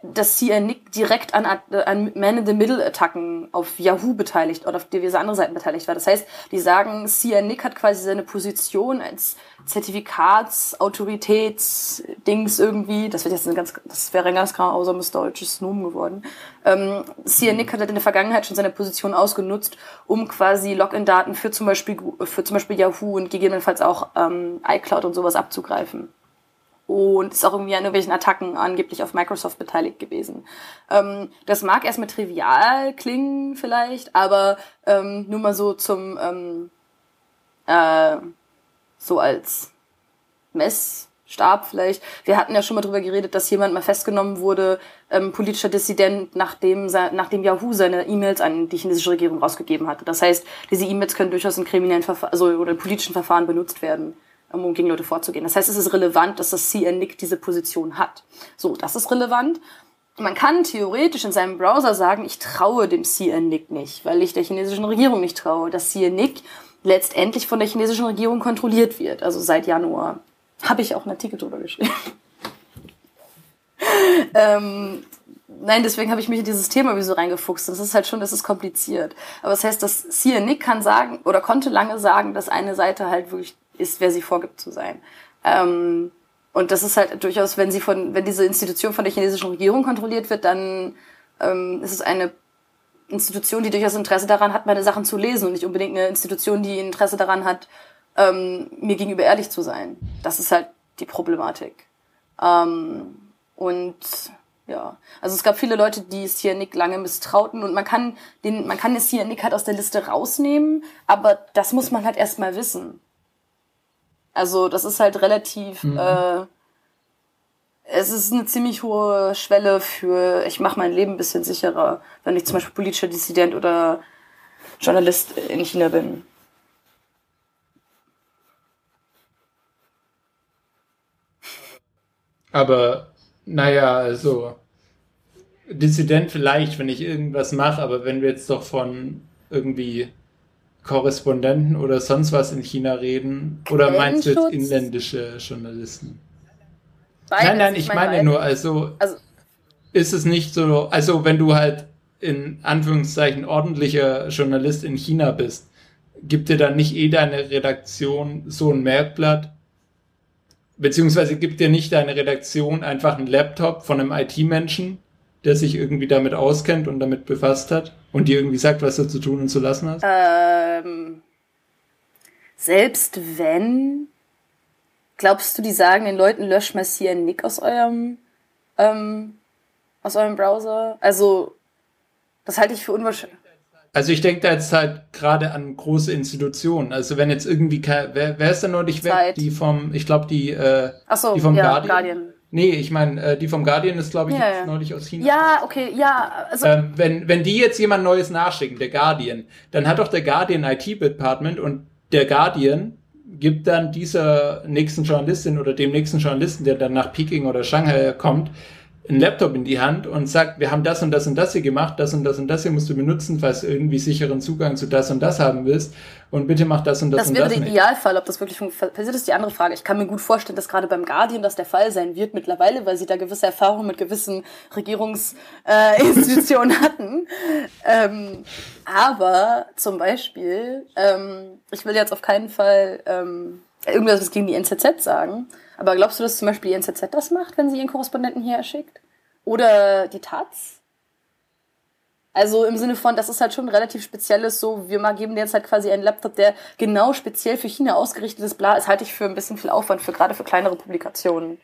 dass CNNIC direkt an, an Man-in-the-Middle-Attacken auf Yahoo beteiligt oder auf diverse andere Seiten beteiligt war. Das heißt, die sagen, CNNIC hat quasi seine Position als Zertifikatsautoritätsdings irgendwie, das wird jetzt ein ganz, das wäre ein ganz grausames deutsches Nomen geworden. Ähm, CNNIC hat halt in der Vergangenheit schon seine Position ausgenutzt, um quasi Login-Daten für zum Beispiel, für zum Beispiel Yahoo und gegebenenfalls auch ähm, iCloud und sowas abzugreifen. Und ist auch irgendwie an irgendwelchen Attacken angeblich auf Microsoft beteiligt gewesen. Ähm, das mag erstmal trivial klingen vielleicht, aber ähm, nur mal so zum ähm, äh, so als Messstab vielleicht. Wir hatten ja schon mal drüber geredet, dass jemand mal festgenommen wurde, ähm, politischer Dissident, nachdem, nachdem Yahoo seine E-Mails an die chinesische Regierung rausgegeben hatte. Das heißt, diese E-Mails können durchaus in kriminellen Verfahren, also oder politischen Verfahren benutzt werden um gegen Leute vorzugehen. Das heißt, es ist relevant, dass das CNNIC diese Position hat. So, das ist relevant. Man kann theoretisch in seinem Browser sagen, ich traue dem CNNIC nicht, weil ich der chinesischen Regierung nicht traue. Das CNNIC letztendlich von der chinesischen Regierung kontrolliert wird, also seit Januar. Habe ich auch einen Artikel drüber geschrieben. (laughs) ähm, nein, deswegen habe ich mich in dieses Thema wie so reingefuchst. Das ist halt schon, das ist kompliziert. Aber das heißt, dass CNNIC kann sagen oder konnte lange sagen, dass eine Seite halt wirklich ist, wer sie vorgibt zu sein. Ähm, und das ist halt durchaus, wenn sie von, wenn diese Institution von der chinesischen Regierung kontrolliert wird, dann ähm, ist es eine Institution, die durchaus Interesse daran hat, meine Sachen zu lesen und nicht unbedingt eine Institution, die Interesse daran hat, ähm, mir gegenüber ehrlich zu sein. Das ist halt die Problematik. Ähm, und ja, also es gab viele Leute, die CNIC lange misstrauten und man kann den, man kann den CNIC halt aus der Liste rausnehmen, aber das muss man halt erstmal wissen. Also das ist halt relativ, mhm. äh, es ist eine ziemlich hohe Schwelle für, ich mache mein Leben ein bisschen sicherer, wenn ich zum Beispiel politischer Dissident oder Journalist in China bin. Aber naja, also Dissident vielleicht, wenn ich irgendwas mache, aber wenn wir jetzt doch von irgendwie Korrespondenten oder sonst was in China reden? Oder meinst du jetzt inländische Journalisten? Beides, nein, nein, ich meine, meine nur, also, also ist es nicht so, also wenn du halt in Anführungszeichen ordentlicher Journalist in China bist, gibt dir dann nicht eh deine Redaktion so ein Merkblatt? Beziehungsweise gibt dir nicht deine Redaktion einfach einen Laptop von einem IT-Menschen, der sich irgendwie damit auskennt und damit befasst hat und dir irgendwie sagt, was du zu tun und zu lassen hast? Ähm, selbst wenn, glaubst du, die sagen den Leuten, löscht mal hier einen Nick aus eurem, ähm, aus eurem Browser? Also, das halte ich für unwahrscheinlich. Also ich denke da jetzt halt gerade an große Institutionen. Also wenn jetzt irgendwie, wer, wer ist denn neulich weg? Die vom, ich glaube die, äh, so, die vom ja, Guardian. Guardian. Nee, ich meine, äh, die vom Guardian ist, glaube ich, ja, ja. neulich aus China. Ja, okay, ja. Also ähm, wenn, wenn die jetzt jemand Neues nachschicken, der Guardian, dann hat doch der Guardian IT-Department und der Guardian gibt dann dieser nächsten Journalistin oder dem nächsten Journalisten, der dann nach Peking oder Shanghai kommt, einen Laptop in die Hand und sagt, wir haben das und das und das hier gemacht, das und das und das hier musst du benutzen, falls du irgendwie sicheren Zugang zu das und das haben willst. Und bitte mach das und das, das und das. Das wäre der Idealfall, ob das wirklich passiert, ist die andere Frage. Ich kann mir gut vorstellen, dass gerade beim Guardian das der Fall sein wird mittlerweile, weil sie da gewisse Erfahrungen mit gewissen Regierungsinstitutionen äh, (laughs) hatten. Ähm, aber zum Beispiel, ähm, ich will jetzt auf keinen Fall ähm, irgendwas gegen die NZZ sagen, aber glaubst du, dass zum Beispiel die NZZ das macht, wenn sie ihren Korrespondenten hierher schickt? Oder die Taz? Also im Sinne von, das ist halt schon relativ spezielles, so, wir mal geben dir jetzt halt quasi einen Laptop, der genau speziell für China ausgerichtet ist, bla, ist halte ich für ein bisschen viel Aufwand, für gerade für kleinere Publikationen.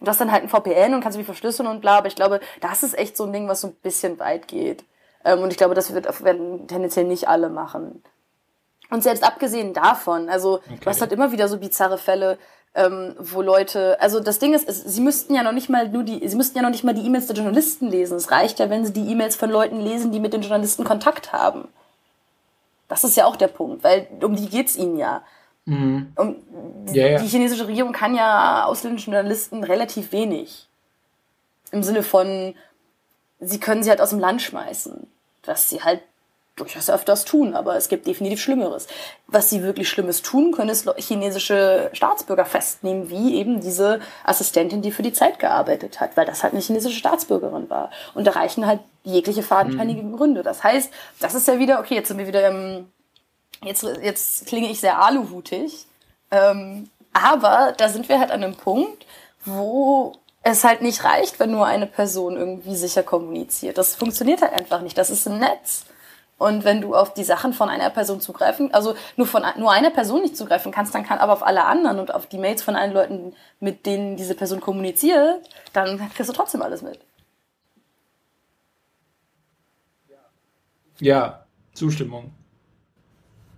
Und das dann halt ein VPN und kannst du mich verschlüsseln und bla, aber ich glaube, das ist echt so ein Ding, was so ein bisschen weit geht. Ähm, und ich glaube, das wird, werden tendenziell nicht alle machen. Und selbst abgesehen davon, also okay. du hast halt immer wieder so bizarre Fälle, ähm, wo Leute, also das Ding ist, es, sie müssten ja noch nicht mal nur die, sie müssten ja noch nicht mal die E-Mails der Journalisten lesen. Es reicht ja, wenn sie die E-Mails von Leuten lesen, die mit den Journalisten Kontakt haben. Das ist ja auch der Punkt, weil um die geht's ihnen ja. Mhm. Um, die, ja, ja. die chinesische Regierung kann ja ausländischen Journalisten relativ wenig. Im Sinne von, sie können sie halt aus dem Land schmeißen. Was sie halt durchaus öfters tun, aber es gibt definitiv Schlimmeres. Was sie wirklich Schlimmes tun können, ist chinesische Staatsbürger festnehmen, wie eben diese Assistentin, die für die Zeit gearbeitet hat, weil das halt eine chinesische Staatsbürgerin war. Und da reichen halt jegliche fadenscheinige mhm. Gründe. Das heißt, das ist ja wieder, okay, jetzt sind wir wieder im, jetzt, jetzt klinge ich sehr aluhutig, ähm, aber da sind wir halt an einem Punkt, wo es halt nicht reicht, wenn nur eine Person irgendwie sicher kommuniziert. Das funktioniert halt einfach nicht. Das ist ein Netz. Und wenn du auf die Sachen von einer Person zugreifen, also nur von nur einer Person nicht zugreifen kannst, dann kann aber auf alle anderen und auf die Mails von allen Leuten, mit denen diese Person kommuniziert, dann kriegst du trotzdem alles mit. Ja, Zustimmung.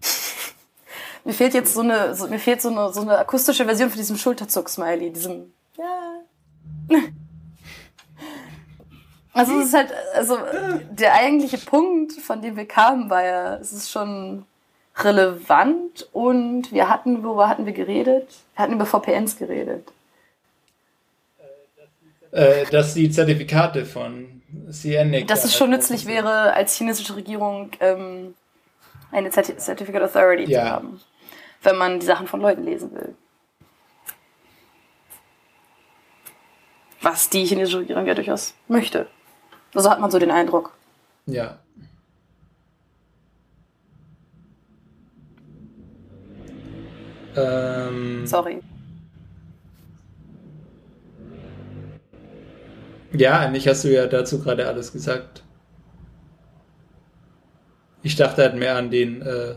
(laughs) mir fehlt jetzt so eine, so, mir fehlt so eine, so eine akustische Version von diesem Schulterzuck-Smiley, diesem, ja. (laughs) Also es ist halt, also der eigentliche Punkt, von dem wir kamen, war ja, es ist schon relevant und wir hatten, worüber hatten wir geredet? Wir hatten über VPNs geredet. Äh, dass die Zertifikate von CNNIC. Dass es schon nützlich wäre, als chinesische Regierung ähm, eine Certificate Authority ja. zu haben, wenn man die Sachen von Leuten lesen will. Was die chinesische Regierung ja durchaus möchte. So hat man so den Eindruck. Ja. Ähm, Sorry. Ja, eigentlich hast du ja dazu gerade alles gesagt. Ich dachte halt mehr an den äh,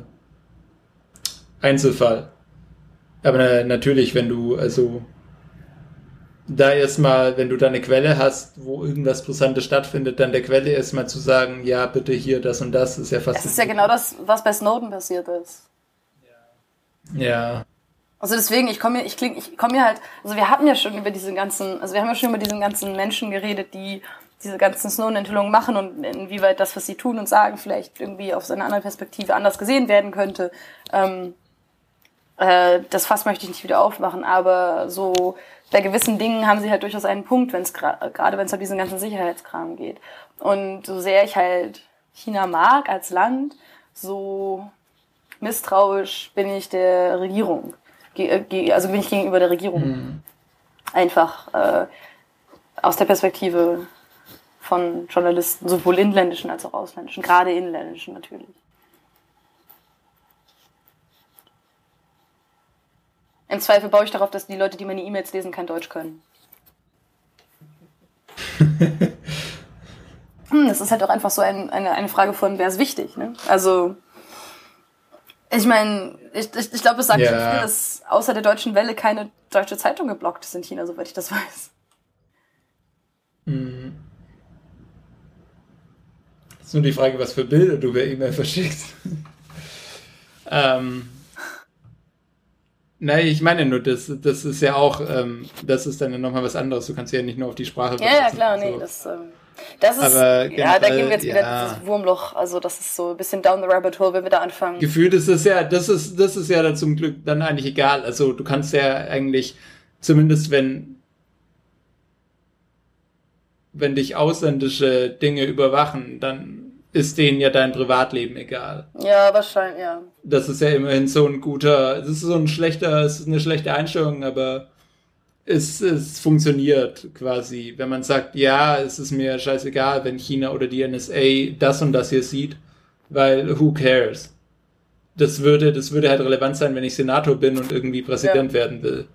Einzelfall. Aber natürlich, wenn du also da erstmal, wenn du da eine Quelle hast, wo irgendwas Brisantes stattfindet, dann der Quelle erstmal zu sagen, ja, bitte hier das und das, ist ja fast. Das ist ja genau das, was bei Snowden passiert ist. Ja. Also deswegen, ich komme ich kling, ich komme mir halt, also wir hatten ja schon über diese ganzen, also wir haben ja schon über diesen ganzen Menschen geredet, die diese ganzen Snowden-Enthüllungen machen und inwieweit das, was sie tun und sagen, vielleicht irgendwie aus einer anderen Perspektive anders gesehen werden könnte. Ähm, äh, das Fass möchte ich nicht wieder aufmachen, aber so bei gewissen Dingen haben sie halt durchaus einen Punkt, wenn es gerade wenn es um diesen ganzen Sicherheitskram geht. Und so sehr ich halt China mag als Land, so misstrauisch bin ich der Regierung. Äh, also bin ich gegenüber der Regierung. Mhm. Einfach äh, aus der Perspektive von Journalisten, sowohl inländischen als auch ausländischen, gerade inländischen natürlich. Im Zweifel baue ich darauf, dass die Leute, die meine E-Mails lesen, kein Deutsch können. (laughs) hm, das ist halt auch einfach so ein, eine, eine Frage von, wer ist wichtig. Ne? Also, ich meine, ich, ich, ich glaube, es sagt ja. schon viel, dass außer der deutschen Welle keine deutsche Zeitung geblockt ist in China, soweit ich das weiß. Mhm. ist nur die Frage, was für Bilder du per E-Mail verschickst. (laughs) ähm, Nein, ich meine nur, das, das ist ja auch, ähm, das ist dann nochmal was anderes. Du kannst ja nicht nur auf die Sprache Ja, ja, klar, nee, so. das, ähm, das ist, Aber ja, da gehen wir jetzt wieder ja. dieses Wurmloch. Also das ist so ein bisschen down the rabbit hole, wenn wir da anfangen. Gefühlt ist das ja, das ist, das ist ja dann zum Glück dann eigentlich egal. Also du kannst ja eigentlich, zumindest wenn, wenn dich ausländische Dinge überwachen, dann ist denen ja dein Privatleben egal. Ja, wahrscheinlich, ja. Das ist ja immerhin so ein guter, das ist so ein schlechter, es ist eine schlechte Einstellung, aber es, es funktioniert quasi. Wenn man sagt, ja, es ist mir scheißegal, wenn China oder die NSA das und das hier sieht, weil who cares? Das würde, das würde halt relevant sein, wenn ich Senator bin und irgendwie Präsident ja. werden will.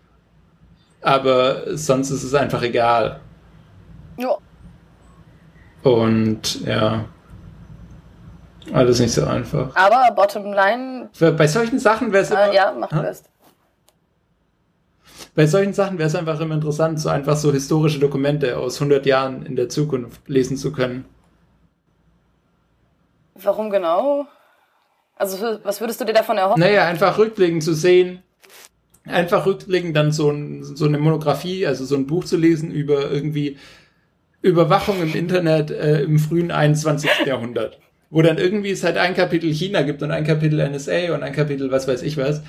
Aber sonst ist es einfach egal. Ja. Und ja. Alles nicht so einfach. Aber bottom line. Bei solchen Sachen wäre es äh, Ja, mach du erst. Bei solchen Sachen wäre es einfach immer interessant, so einfach so historische Dokumente aus 100 Jahren in der Zukunft lesen zu können. Warum genau? Also, was würdest du dir davon erhoffen? Naja, einfach rückblickend zu sehen, einfach rückblickend dann so, ein, so eine Monographie, also so ein Buch zu lesen über irgendwie Überwachung im Internet äh, im frühen 21. Jahrhundert wo dann irgendwie es halt ein Kapitel China gibt und ein Kapitel NSA und ein Kapitel was weiß ich was,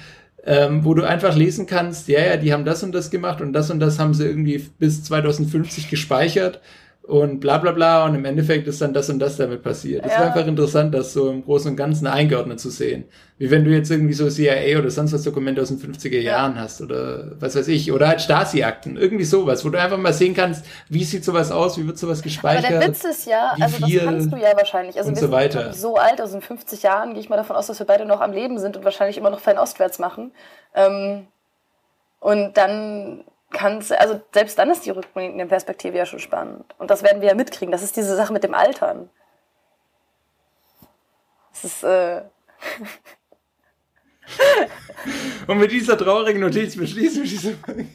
ähm, wo du einfach lesen kannst, ja, ja, die haben das und das gemacht und das und das haben sie irgendwie bis 2050 gespeichert und bla bla bla und im Endeffekt ist dann das und das damit passiert. Es ja. war einfach interessant, das so im Großen und Ganzen eingeordnet zu sehen. Wie wenn du jetzt irgendwie so CIA oder sonst was Dokumente aus den 50er Jahren ja. hast oder was weiß ich, oder halt Stasi-Akten, irgendwie sowas, wo du einfach mal sehen kannst, wie sieht sowas aus, wie wird sowas gespeichert. Aber der Witz ist ja, also das kannst du ja wahrscheinlich, also und wir so weiter. so alt, also in 50 Jahren gehe ich mal davon aus, dass wir beide noch am Leben sind und wahrscheinlich immer noch fernostwärts machen. Ähm, und dann kannst, also selbst dann ist die rückblickende Perspektive ja schon spannend. Und das werden wir ja mitkriegen. Das ist diese Sache mit dem Altern. Es ist, äh (laughs) Und mit dieser traurigen Notiz beschließen wir diese Folge.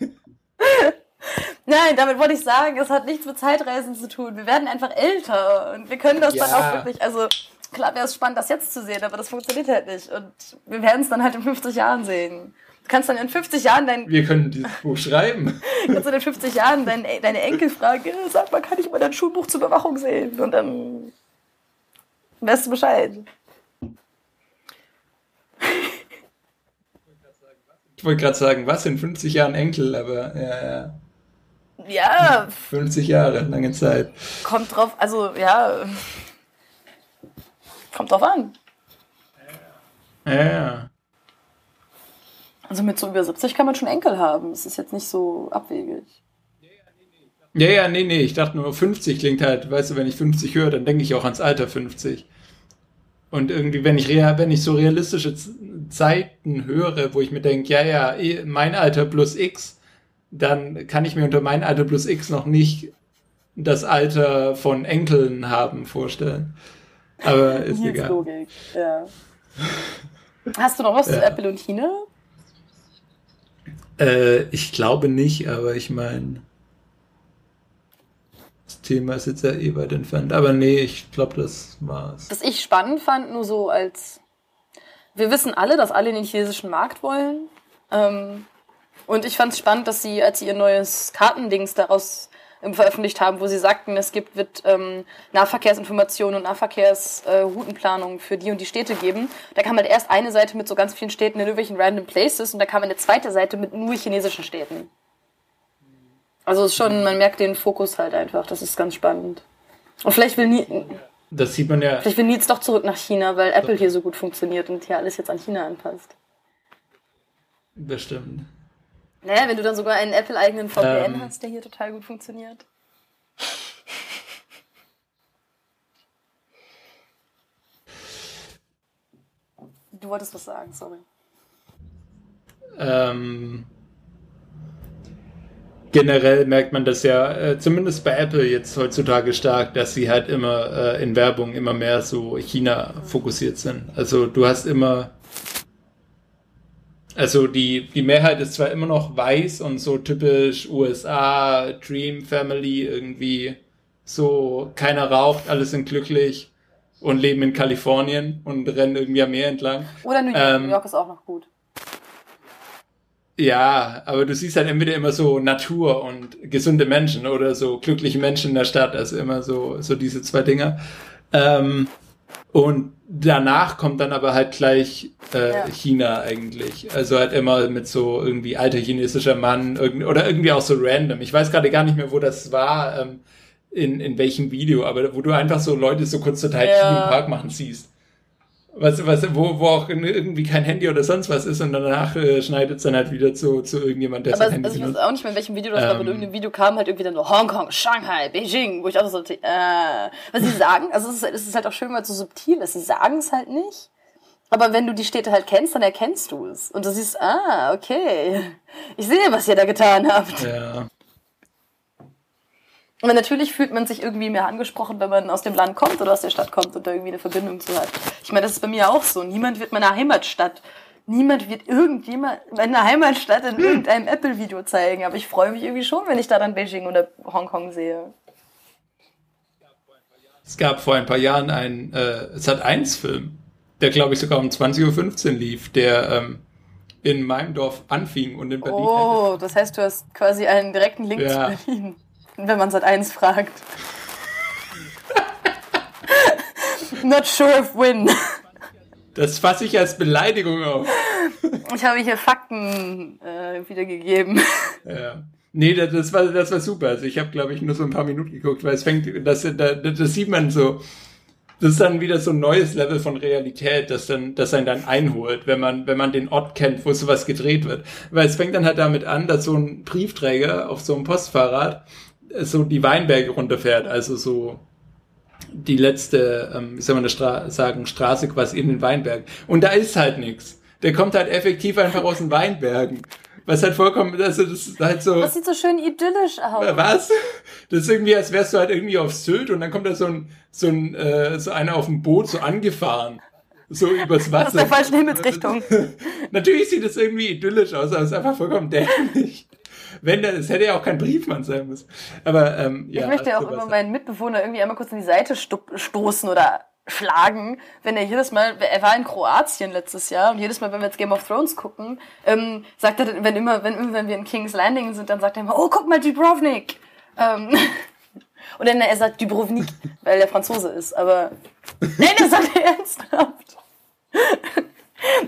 Nein, damit wollte ich sagen, es hat nichts mit Zeitreisen zu tun. Wir werden einfach älter und wir können das ja. dann auch wirklich, also klar wäre es spannend, das jetzt zu sehen, aber das funktioniert halt nicht. Und wir werden es dann halt in 50 Jahren sehen. Du kannst dann in 50 Jahren dein. Wir können dieses Buch schreiben. (laughs) kannst du in 50 Jahren dein, deine Enkel fragen, sag mal, kann ich mal dein Schulbuch zur Überwachung sehen? Und dann weißt du Bescheid. Ich wollte gerade sagen, was in 50 Jahren Enkel, aber ja, ja. Ja. 50 Jahre, lange Zeit. Kommt drauf, also ja. Kommt drauf an. Ja, ja. Also mit so über 70 kann man schon Enkel haben. Das ist jetzt nicht so abwegig. Ja, ja, nee, nee. Ich dachte nur, 50 klingt halt, weißt du, wenn ich 50 höre, dann denke ich auch ans Alter 50. Und irgendwie, wenn ich, wenn ich so realistische Zeiten höre, wo ich mir denke, ja, ja, eh, mein Alter plus X, dann kann ich mir unter mein Alter plus X noch nicht das Alter von Enkeln haben vorstellen. Aber ist Jetzt egal. Logik, ja. Hast du noch was ja. zu Apple und China? Äh, ich glaube nicht, aber ich meine, das Thema ist jetzt ja eh weit entfernt. Aber nee, ich glaube, das war's. Was ich spannend fand, nur so als wir wissen alle, dass alle in den chinesischen Markt wollen. Ähm, und ich fand es spannend, dass sie, als sie ihr neues Kartendings daraus veröffentlicht haben, wo sie sagten, es gibt, wird ähm, Nahverkehrsinformationen und Nahverkehrsroutenplanung äh, für die und die Städte geben. Da kam halt erst eine Seite mit so ganz vielen Städten in irgendwelchen random places und da kam eine zweite Seite mit nur chinesischen Städten. Also ist schon, man merkt den Fokus halt einfach. Das ist ganz spannend. Und vielleicht will nie. Das sieht man ja. Vielleicht will Nils doch zurück nach China, weil Apple hier so gut funktioniert und hier alles jetzt an China anpasst. Bestimmt. Naja, wenn du dann sogar einen Apple-eigenen VPN ähm, hast, der hier total gut funktioniert. Du wolltest was sagen, sorry. Ähm, generell merkt man das ja, äh, zumindest bei Apple jetzt heutzutage stark, dass sie halt immer äh, in Werbung immer mehr so China fokussiert sind. Also du hast immer also die, die Mehrheit ist zwar immer noch weiß und so typisch USA, Dream Family, irgendwie so, keiner raucht, alle sind glücklich und leben in Kalifornien und rennen irgendwie am Meer entlang. Oder New York, ähm, New York ist auch noch gut. Ja, aber du siehst halt entweder immer so Natur und gesunde Menschen oder so glückliche Menschen in der Stadt, also immer so, so diese zwei Dinger. Ähm, und danach kommt dann aber halt gleich äh, ja. China eigentlich. Also halt immer mit so irgendwie alter chinesischer Mann oder irgendwie auch so random. Ich weiß gerade gar nicht mehr, wo das war, ähm, in, in welchem Video, aber wo du einfach so Leute so kurz Chi ja. im Park machen siehst was, was, wo, wo auch irgendwie kein Handy oder sonst was ist und danach äh, schneidet es dann halt wieder zu, zu irgendjemand, der Aber sein Handy also ich weiß auch nicht mehr, in welchem Video das ähm, war, aber in irgendeinem Video kam halt irgendwie dann so Hongkong, Shanghai, Beijing, wo ich auch so, äh, was sie sagen, also es ist, es ist halt auch schön, weil es so subtil ist, sie sagen es halt nicht, aber wenn du die Städte halt kennst, dann erkennst du es. Und du siehst, ah, okay, ich sehe, was ihr da getan habt. Ja. Und natürlich fühlt man sich irgendwie mehr angesprochen, wenn man aus dem Land kommt oder aus der Stadt kommt und da irgendwie eine Verbindung zu hat. Ich meine, das ist bei mir auch so. Niemand wird meiner Heimatstadt, niemand wird irgendjemand meine Heimatstadt in hm. irgendeinem Apple-Video zeigen. Aber ich freue mich irgendwie schon, wenn ich da dann Beijing oder Hongkong sehe. Es gab vor ein paar Jahren einen äh, Sat1-Film, der glaube ich sogar um 20.15 Uhr lief, der ähm, in meinem Dorf anfing und in Berlin. Oh, das heißt, du hast quasi einen direkten Link ja. zu Berlin wenn man seit eins fragt. (laughs) Not sure if win. Das fasse ich als Beleidigung auf. Ich habe hier Fakten äh, wiedergegeben. Ja. Nee, das, das, war, das war super. Also ich habe, glaube ich, nur so ein paar Minuten geguckt, weil es fängt, das, das, das sieht man so. Das ist dann wieder so ein neues Level von Realität, das dann, das einen dann einholt, wenn man, wenn man den Ort kennt, wo sowas gedreht wird. Weil es fängt dann halt damit an, dass so ein Briefträger auf so einem Postfahrrad so die Weinberge runterfährt, also so die letzte, ähm, wie soll man das Stra sagen, Straße quasi in den Weinbergen. Und da ist halt nichts. Der kommt halt effektiv einfach aus den Weinbergen. Was halt vollkommen, also das ist halt so. Das sieht so schön idyllisch aus. Was? Das ist irgendwie, als wärst du halt irgendwie auf Sylt und dann kommt da so ein, so ein, äh, so einer auf dem Boot so angefahren. so übers Wasser. Aus der falschen Himmelsrichtung. (laughs) Natürlich sieht es irgendwie idyllisch aus, aber es ist einfach vollkommen dämlich. Wenn es hätte ja auch kein Briefmann sein müssen. Aber ähm, ja. Ich möchte auch immer meinen Mitbewohner irgendwie einmal kurz in die Seite stoßen oder schlagen, wenn er jedes Mal, er war in Kroatien letztes Jahr und jedes Mal, wenn wir jetzt Game of Thrones gucken, ähm, sagt er, wenn immer, wenn immer, wenn wir in King's Landing sind, dann sagt er immer, oh, guck mal, Dubrovnik. Ähm, (laughs) und dann er sagt Dubrovnik, weil er Franzose ist, aber nein, das sagt er (laughs) ernsthaft.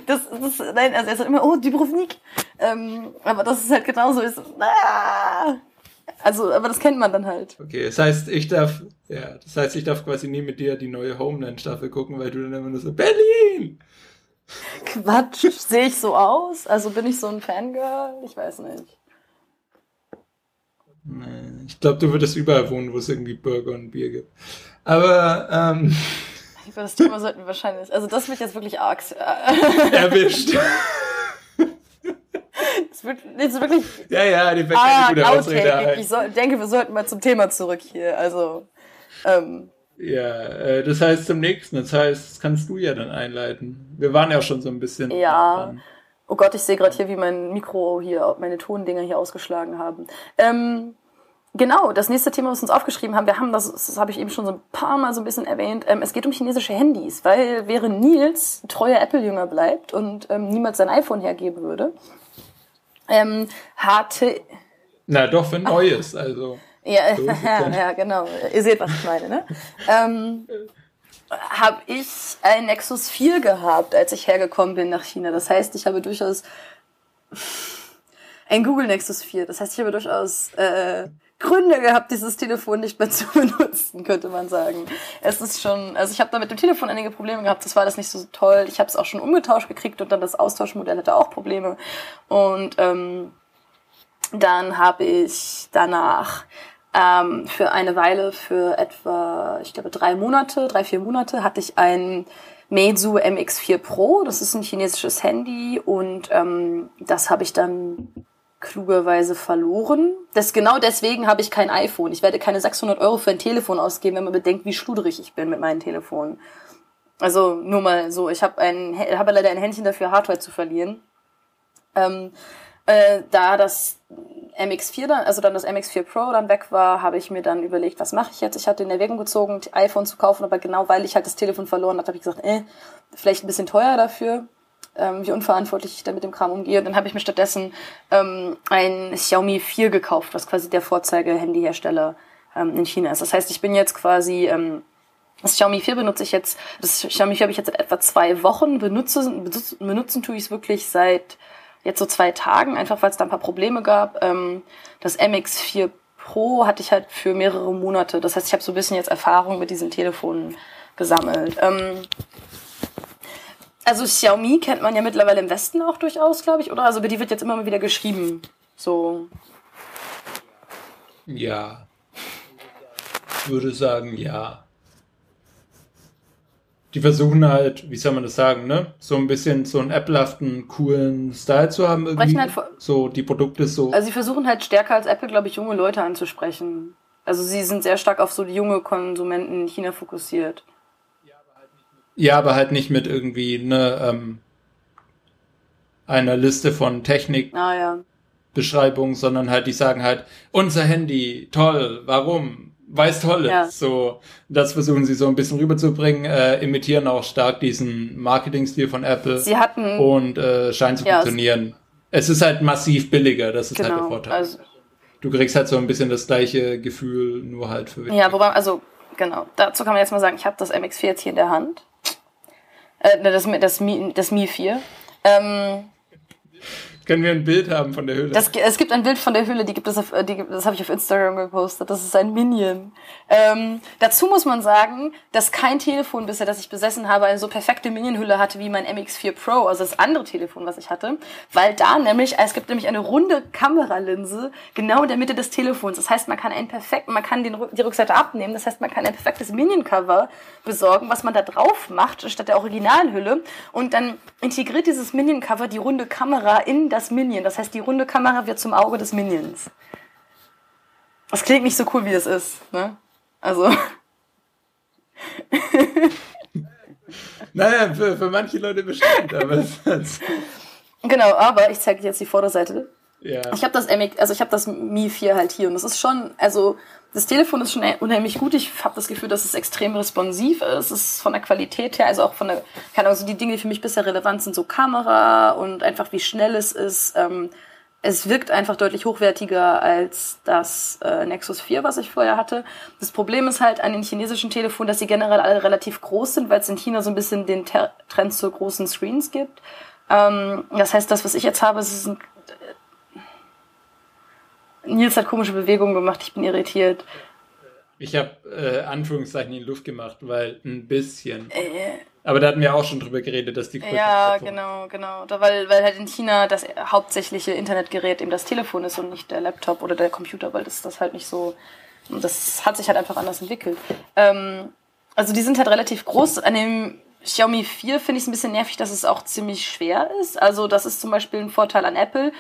Das, das, nein, also er sagt immer, oh, Dubrovnik. Ähm, aber das ist halt genauso ist. Ah! Also, aber das kennt man dann halt. Okay, das heißt, ich darf, ja, das heißt, ich darf quasi nie mit dir die neue Homeland-Staffel gucken, weil du dann immer nur so, Berlin! Quatsch, sehe ich so aus? Also bin ich so ein Fangirl? Ich weiß nicht. Nee, ich glaube, du würdest überall wohnen, wo es irgendwie Burger und Bier gibt. Aber, ähm. Über das Thema sollten wir wahrscheinlich. Also das wird jetzt wirklich arg. (laughs) Erwischt. Das wird jetzt wirklich. Ja, ja, die ah, gute Ausrede. Ich soll, denke, wir sollten mal zum Thema zurück hier. Also. Ähm, ja, äh, das heißt zum nächsten. Das heißt, das kannst du ja dann einleiten. Wir waren ja schon so ein bisschen. Ja. Dran. Oh Gott, ich sehe gerade hier, wie mein Mikro hier, meine Tondinger hier ausgeschlagen haben. Ähm, Genau, das nächste Thema, was wir uns aufgeschrieben haben, wir haben das, das habe ich eben schon so ein paar Mal so ein bisschen erwähnt, ähm, es geht um chinesische Handys, weil während Nils treuer Apple-Jünger bleibt und ähm, niemals sein iPhone hergeben würde, ähm, hatte... Na doch, für ein neues, (laughs) also... ja, so (laughs) ja, ja, genau. Ihr seht, was ich meine, ne? ähm, habe ich ein Nexus 4 gehabt, als ich hergekommen bin nach China. Das heißt, ich habe durchaus ein Google Nexus 4. Das heißt, ich habe durchaus äh, Gründe gehabt, dieses Telefon nicht mehr (laughs) zu benutzen, könnte man sagen. Es ist schon, also ich habe da mit dem Telefon einige Probleme gehabt, das war das nicht so toll. Ich habe es auch schon umgetauscht gekriegt und dann das Austauschmodell hatte auch Probleme. Und ähm, dann habe ich danach ähm, für eine Weile, für etwa, ich glaube, drei Monate, drei, vier Monate, hatte ich ein Meizu MX4 Pro. Das ist ein chinesisches Handy und ähm, das habe ich dann klugerweise verloren. Das, genau deswegen habe ich kein iPhone. Ich werde keine 600 Euro für ein Telefon ausgeben, wenn man bedenkt, wie schluderig ich bin mit meinen Telefonen. Also nur mal so, ich habe ein, habe leider ein Händchen dafür, Hardware zu verlieren. Ähm, äh, da das MX4 dann, also dann das MX4 Pro dann weg war, habe ich mir dann überlegt, was mache ich jetzt? Ich hatte in Erwägung gezogen, iPhone zu kaufen, aber genau weil ich halt das Telefon verloren habe, habe ich gesagt, äh, vielleicht ein bisschen teuer dafür ähm, wie unverantwortlich ich da mit dem Kram umgehe. Dann habe ich mir stattdessen ähm, ein Xiaomi 4 gekauft, was quasi der Vorzeige-Handyhersteller ähm, in China ist. Das heißt, ich bin jetzt quasi ähm, das Xiaomi 4 benutze ich jetzt, das Xiaomi 4 habe ich jetzt seit etwa zwei Wochen, benutze, benutzen, benutzen tue ich es wirklich seit jetzt so zwei Tagen, einfach weil es da ein paar Probleme gab. Ähm, das MX4 Pro hatte ich halt für mehrere Monate. Das heißt, ich habe so ein bisschen jetzt Erfahrung mit diesen Telefonen gesammelt. Also Xiaomi kennt man ja mittlerweile im Westen auch durchaus, glaube ich, oder? Also über die wird jetzt immer mal wieder geschrieben. So. Ja. Ich würde sagen, ja. Die versuchen halt, wie soll man das sagen, ne? So ein bisschen so einen Apple-haften, coolen Style zu haben irgendwie. Halt so die Produkte so. Also sie versuchen halt stärker als Apple, glaube ich, junge Leute anzusprechen. Also sie sind sehr stark auf so die junge Konsumenten in China fokussiert. Ja, aber halt nicht mit irgendwie ne, ähm, einer Liste von Technik. Ah, ja. Beschreibungen, sondern halt, die sagen halt, unser Handy, toll, warum? Weiß toll ja. So, das versuchen sie so ein bisschen rüberzubringen, äh, imitieren auch stark diesen Marketing-Stil von Apple. Sie hatten. Und äh, scheint zu ja, funktionieren. Es ist halt massiv billiger, das ist genau, halt der Vorteil. Also, du kriegst halt so ein bisschen das gleiche Gefühl, nur halt für. Ja, wobei, also, genau. Dazu kann man jetzt mal sagen, ich habe das MX4 jetzt hier in der Hand. Äh, das, das, Mi, das Mi 4. Ähm, können wir ein Bild haben von der Höhle? Das, es gibt ein Bild von der Höhle, die gibt es auf, die, das habe ich auf Instagram gepostet. Das ist ein Minion. Ähm, dazu muss man sagen, dass kein Telefon bisher, das ich besessen habe, eine so perfekte Minion-Hülle hatte wie mein MX4 Pro, also das andere Telefon, was ich hatte. Weil da nämlich, es gibt nämlich eine runde Kameralinse genau in der Mitte des Telefons. Das heißt, man kann einen perfekten, man kann den, die Rückseite abnehmen. Das heißt, man kann ein perfektes Minion-Cover besorgen, was man da drauf macht, statt der Originalhülle. Und dann integriert dieses Minion-Cover die runde Kamera in das Minion. Das heißt, die runde Kamera wird zum Auge des Minions. Das klingt nicht so cool, wie es ist. Ne? Also. (laughs) naja, für, für manche Leute bestimmt, aber es, es Genau, aber ich zeige dir jetzt die Vorderseite. ja. Ich habe das also ich habe das Mi 4 halt hier und das ist schon, also das Telefon ist schon unheimlich gut. Ich habe das Gefühl, dass es extrem responsiv ist. Es ist von der Qualität her, also auch von der, keine Ahnung, so die Dinge, die für mich bisher relevant sind, so Kamera und einfach wie schnell es ist. Ähm, es wirkt einfach deutlich hochwertiger als das äh, Nexus 4, was ich vorher hatte. Das Problem ist halt an den chinesischen Telefonen, dass sie generell alle relativ groß sind, weil es in China so ein bisschen den Ter Trend zu großen Screens gibt. Ähm, das heißt, das, was ich jetzt habe, ist ein Nils hat komische Bewegungen gemacht, ich bin irritiert. Ich habe äh, Anführungszeichen in die Luft gemacht, weil ein bisschen. Äh, Aber da hatten wir auch schon drüber geredet, dass die Kurve ja, genau, genau. Da, weil, weil halt in China das hauptsächliche Internetgerät eben das Telefon ist und nicht der Laptop oder der Computer, weil das das halt nicht so. Das hat sich halt einfach anders entwickelt. Ähm, also die sind halt relativ groß. An dem Xiaomi 4 finde ich es ein bisschen nervig, dass es auch ziemlich schwer ist. Also das ist zum Beispiel ein Vorteil an Apple,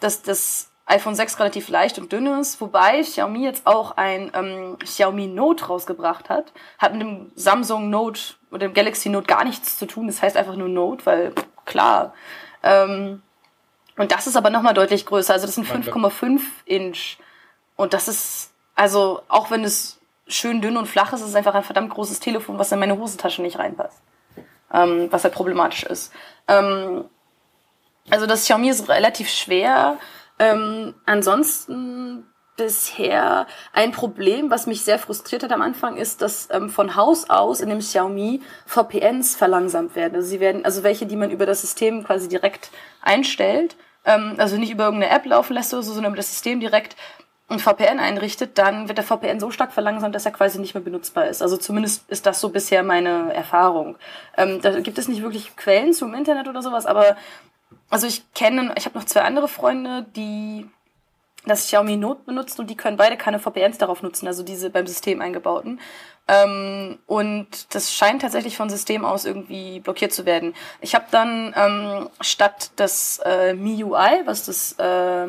dass das iPhone 6 relativ leicht und dünn ist, wobei Xiaomi jetzt auch ein ähm, Xiaomi Note rausgebracht hat. Hat mit dem Samsung Note oder dem Galaxy Note gar nichts zu tun. Das heißt einfach nur Note, weil klar. Ähm, und das ist aber nochmal deutlich größer. Also das sind Warte. 5,5 Inch. Und das ist, also auch wenn es schön dünn und flach ist, ist es einfach ein verdammt großes Telefon, was in meine Hosentasche nicht reinpasst. Ähm, was halt problematisch ist. Ähm, also das Xiaomi ist relativ schwer. Ähm, ansonsten bisher ein Problem, was mich sehr frustriert hat am Anfang, ist, dass ähm, von Haus aus in dem Xiaomi VPNs verlangsamt werden. Also sie werden, also welche, die man über das System quasi direkt einstellt, ähm, also nicht über irgendeine App laufen lässt oder so, sondern über das System direkt ein VPN einrichtet, dann wird der VPN so stark verlangsamt, dass er quasi nicht mehr benutzbar ist. Also zumindest ist das so bisher meine Erfahrung. Ähm, da gibt es nicht wirklich Quellen zum Internet oder sowas, aber also ich kenne, ich habe noch zwei andere Freunde, die das Xiaomi Note benutzen und die können beide keine VPNs darauf nutzen, also diese beim System eingebauten. Ähm, und das scheint tatsächlich von System aus irgendwie blockiert zu werden. Ich habe dann ähm, statt das äh, MIUI, was das äh,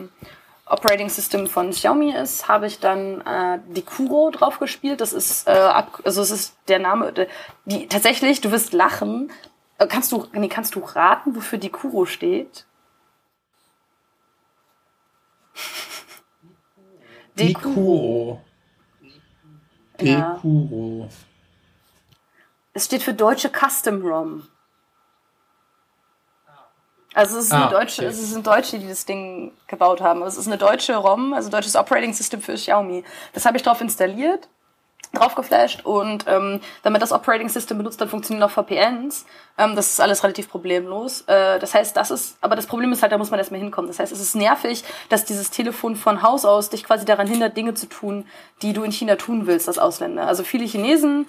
Operating System von Xiaomi ist, habe ich dann äh, die Kuro drauf gespielt. Das ist äh, ab, also es ist der Name, die tatsächlich, du wirst lachen. Äh, Kannst du, nee, kannst du raten, wofür die Kuro steht? Dekuro. Ja. Dekuro. Es steht für deutsche Custom ROM. Also es ist, Ah, eine deutsche, okay. es sind Deutsche, die das Ding gebaut haben. Es ist eine deutsche ROM, also deutsches Operating System für Xiaomi. Das habe ich drauf installiert, drauf geflasht und ähm, wenn man das Operating System benutzt, dann funktionieren auch VPNs. Ähm, das ist alles relativ problemlos. Äh, das heißt, das ist, aber das Problem ist halt, da muss man erstmal hinkommen. Das heißt, es ist nervig, dass dieses Telefon von Haus aus dich quasi daran hindert, Dinge zu tun, die du in China tun willst als Ausländer. Also viele Chinesen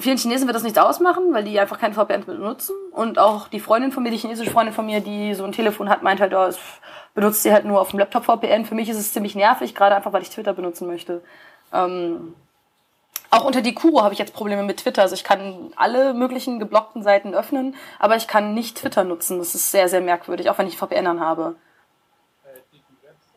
Vielen Chinesen wird das nichts ausmachen, weil die einfach kein VPN benutzen. Und auch die Freundin von mir, die chinesische Freundin von mir, die so ein Telefon hat, meint halt, oh, es benutzt sie halt nur auf dem Laptop VPN. Für mich ist es ziemlich nervig, gerade einfach, weil ich Twitter benutzen möchte. Ähm, auch unter die Kuro habe ich jetzt Probleme mit Twitter. Also ich kann alle möglichen geblockten Seiten öffnen, aber ich kann nicht Twitter nutzen. Das ist sehr, sehr merkwürdig, auch wenn ich VPN anhabe.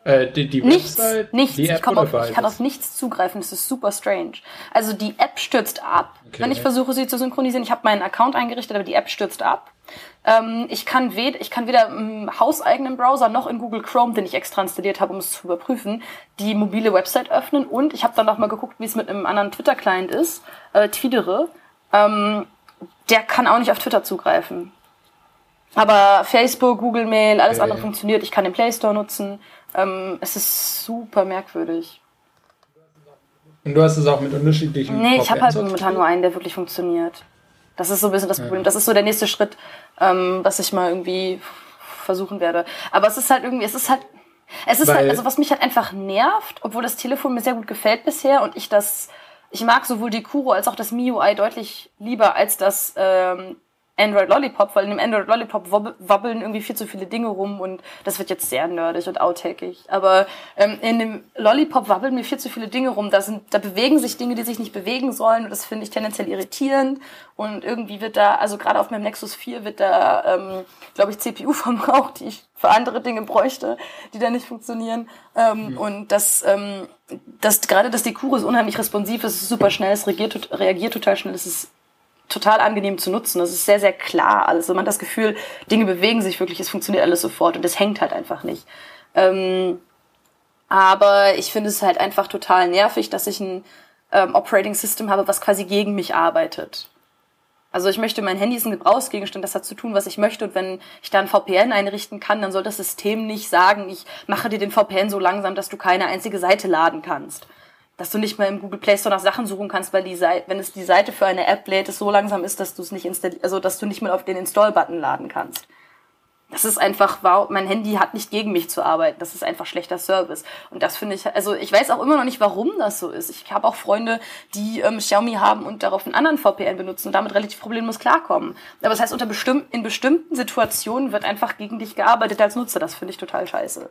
Äh, die, die Nichts, Website, nichts. die Ich, auf, ich kann auf nichts zugreifen. Das ist super strange. Also die App stürzt ab, Okay. wenn ich versuche, sie zu synchronisieren. Ich habe meinen Account eingerichtet, aber die App stürzt ab. Ähm, ich, kann wed ich kann weder im hauseigenen Browser noch in Google Chrome, den ich extra installiert habe, um es zu überprüfen, die mobile Website öffnen. Und ich habe dann noch mal geguckt, wie es mit einem anderen Twitter-Client ist, äh, Tweedere. Ähm, der kann auch nicht auf Twitter zugreifen. Aber Facebook, Google Mail, alles Okay. andere funktioniert. Ich kann den Play Store nutzen. Ähm, es ist super merkwürdig. Und du hast es auch mit unterschiedlichen Nee, ich habe halt momentan nur einen, der wirklich funktioniert. Das ist so ein bisschen das Problem. Das ist so der nächste Schritt, ähm, was ich mal irgendwie versuchen werde. Aber es ist halt irgendwie, es ist halt, es ist Weil- halt, also was mich halt einfach nervt, obwohl das Telefon mir sehr gut gefällt bisher und ich das, ich mag sowohl die Kuro als auch das MIUI deutlich lieber als das ähm, Android Lollipop, weil in dem Android Lollipop wabbeln irgendwie viel zu viele Dinge rum und das wird jetzt sehr nerdig und outtakeig. Aber ähm, in dem Lollipop wabbeln mir viel zu viele Dinge rum. Da, sind, da bewegen sich Dinge, die sich nicht bewegen sollen und das finde ich tendenziell irritierend. Und irgendwie wird da, also gerade auf meinem Nexus 4 wird da, ähm, glaube ich, CPU (laughs) verbraucht, die ich für andere Dinge bräuchte, die da nicht funktionieren. Ähm, Und das, ähm, das gerade das Dekuro ist unheimlich responsiv, es ist super schnell, es reagiert, reagiert total schnell, es ist total angenehm zu nutzen. Das ist sehr, sehr klar alles. Also man hat das Gefühl, Dinge bewegen sich wirklich, es funktioniert alles sofort und es hängt halt einfach nicht. Ähm, aber ich finde es halt einfach total nervig, dass ich ein ähm, Operating System habe, was quasi gegen mich arbeitet. Also ich möchte, mein Handy ist ein Gebrauchsgegenstand, das hat zu tun, was ich möchte. Und wenn ich da ein VPN einrichten kann, dann soll das System nicht sagen, ich mache dir den VPN so langsam, dass du keine einzige Seite laden kannst. Dass du nicht mal im Google Play Store nach Sachen suchen kannst, weil die Seite, wenn es die Seite für eine App lädt, es so langsam ist, dass du es nicht installiert, also dass du nicht mal auf den Install-Button laden kannst. Das ist einfach, wow, mein Handy hat nicht gegen mich zu arbeiten. Das ist einfach schlechter Service. Und das finde ich, also ich weiß auch immer noch nicht, warum das so ist. Ich habe auch Freunde, die ähm, Xiaomi haben und darauf einen anderen VPN benutzen und damit relativ problemlos klarkommen. Aber das heißt, unter bestimm in bestimmten Situationen wird einfach gegen dich gearbeitet als Nutzer. Das finde ich total scheiße.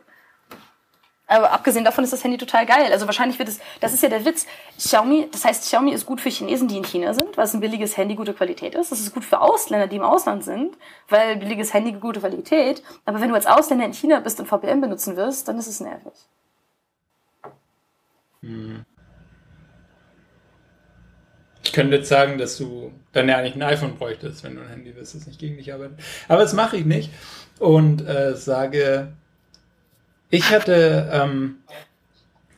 Aber abgesehen davon ist das Handy total geil. Also wahrscheinlich wird es, das ist ja der Witz. Xiaomi, das heißt, Xiaomi ist gut für Chinesen, die in China sind, weil es ein billiges Handy gute Qualität ist. Das ist gut für Ausländer, die im Ausland sind, weil billiges Handy gute Qualität. Aber wenn du als Ausländer in China bist und VPN benutzen wirst, dann ist es nervig. Hm. Ich könnte jetzt sagen, dass du dann ja eigentlich ein iPhone bräuchtest, wenn du ein Handy wirst, das nicht gegen dich arbeitet. Aber das mache ich nicht und äh, sage, ich hatte ähm,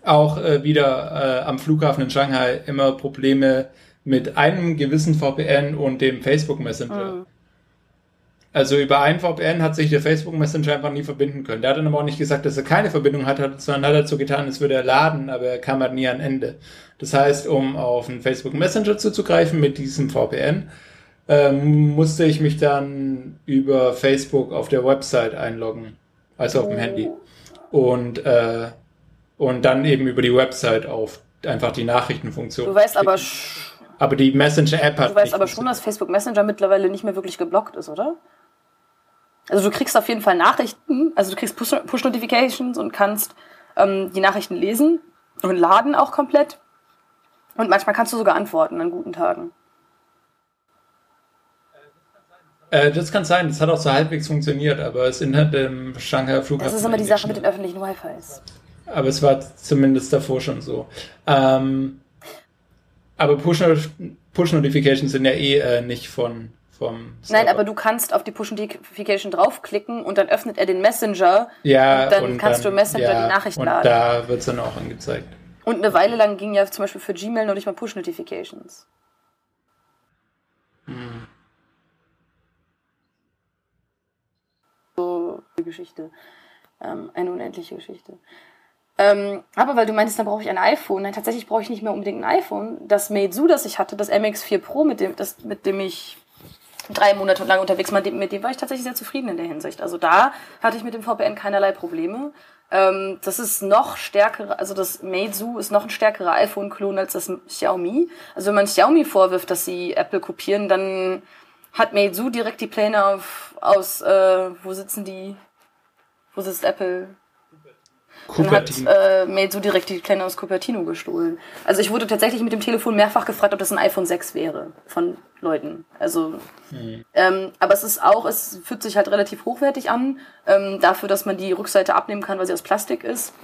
auch äh, wieder äh, am Flughafen in Shanghai immer Probleme mit einem gewissen VPN und dem Facebook Messenger. Mhm. Also über einen VPN hat sich der Facebook Messenger einfach nie verbinden können. Der hat dann aber auch nicht gesagt, dass er keine Verbindung hat, sondern hat so getan, als würde er laden, aber er kam halt nie an Ende. Das heißt, um auf einen Facebook Messenger zuzugreifen mit diesem VPN, ähm, musste ich mich dann über Facebook auf der Website einloggen, also auf dem Handy und, äh, und dann eben über die Website auf einfach die Nachrichtenfunktion. Du weißt aber, aber die Messenger-App hat. Du weißt aber schon, dass Facebook Messenger mittlerweile nicht mehr wirklich geblockt ist, oder? Also du kriegst auf jeden Fall Nachrichten, also du kriegst Push-Notifications und kannst ähm, die Nachrichten lesen und laden auch komplett. Und manchmal kannst du sogar antworten an guten Tagen. Äh, das kann sein, das hat auch so halbwegs funktioniert, aber es in dem Shanghai Flughafen. Das ist immer die Sache mit den öffentlichen Wi-Fis. Aber es war zumindest davor schon so. Ähm, aber Push-Notifications Push sind ja eh äh, nicht von vom Server. Nein, aber du kannst auf die Push-Notification draufklicken und dann öffnet er den Messenger. Ja, und dann und kannst dann, du Messenger ja, die Nachricht und laden. Da wird es dann auch angezeigt. Und eine Weile lang ging ja zum Beispiel für Gmail noch nicht mal Push-Notifications. Hm. so eine Geschichte. Ähm, eine unendliche Geschichte. Ähm, aber weil du meinst, dann brauche ich ein iPhone. Nein, tatsächlich brauche ich nicht mehr unbedingt ein iPhone. Das Meizu, das ich hatte, das MX4 Pro, mit dem, das, mit dem ich drei Monate lang unterwegs war, mit dem war ich tatsächlich sehr zufrieden in der Hinsicht. Also da hatte ich mit dem VPN keinerlei Probleme. Ähm, das ist noch stärkere, also das Meizu ist noch ein stärkerer iPhone-Klon als das Xiaomi. Also wenn man Xiaomi vorwirft, dass sie Apple kopieren, dann hat Meizu direkt die Pläne auf, aus, äh, wo sitzen die, wo sitzt Apple? Cupertino. Dann hat äh, Meizu direkt die Pläne aus Cupertino gestohlen. Also ich wurde tatsächlich mit dem Telefon mehrfach gefragt, ob das ein iPhone 6 wäre von Leuten. Also, mhm. ähm, aber es ist auch, es fühlt sich halt relativ hochwertig an, ähm, dafür, dass man die Rückseite abnehmen kann, weil sie aus Plastik ist.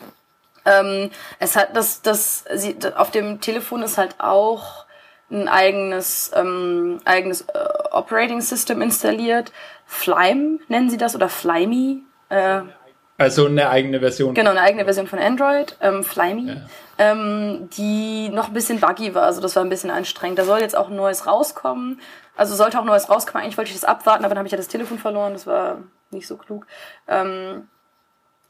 Ähm, es hat das, das, sie, auf dem Telefon ist halt auch ein eigenes, ähm, eigenes äh, Operating System installiert. Flime nennen sie das oder Flimey. Äh, also eine eigene Version. Genau, eine eigene Version von Android, ähm, Flimey, ja. ähm, die noch ein bisschen buggy war. Also das war ein bisschen anstrengend. Da soll jetzt auch ein neues rauskommen. Also sollte auch neues rauskommen. Eigentlich wollte ich das abwarten, aber dann habe ich ja das Telefon verloren. Das war nicht so klug. Ähm,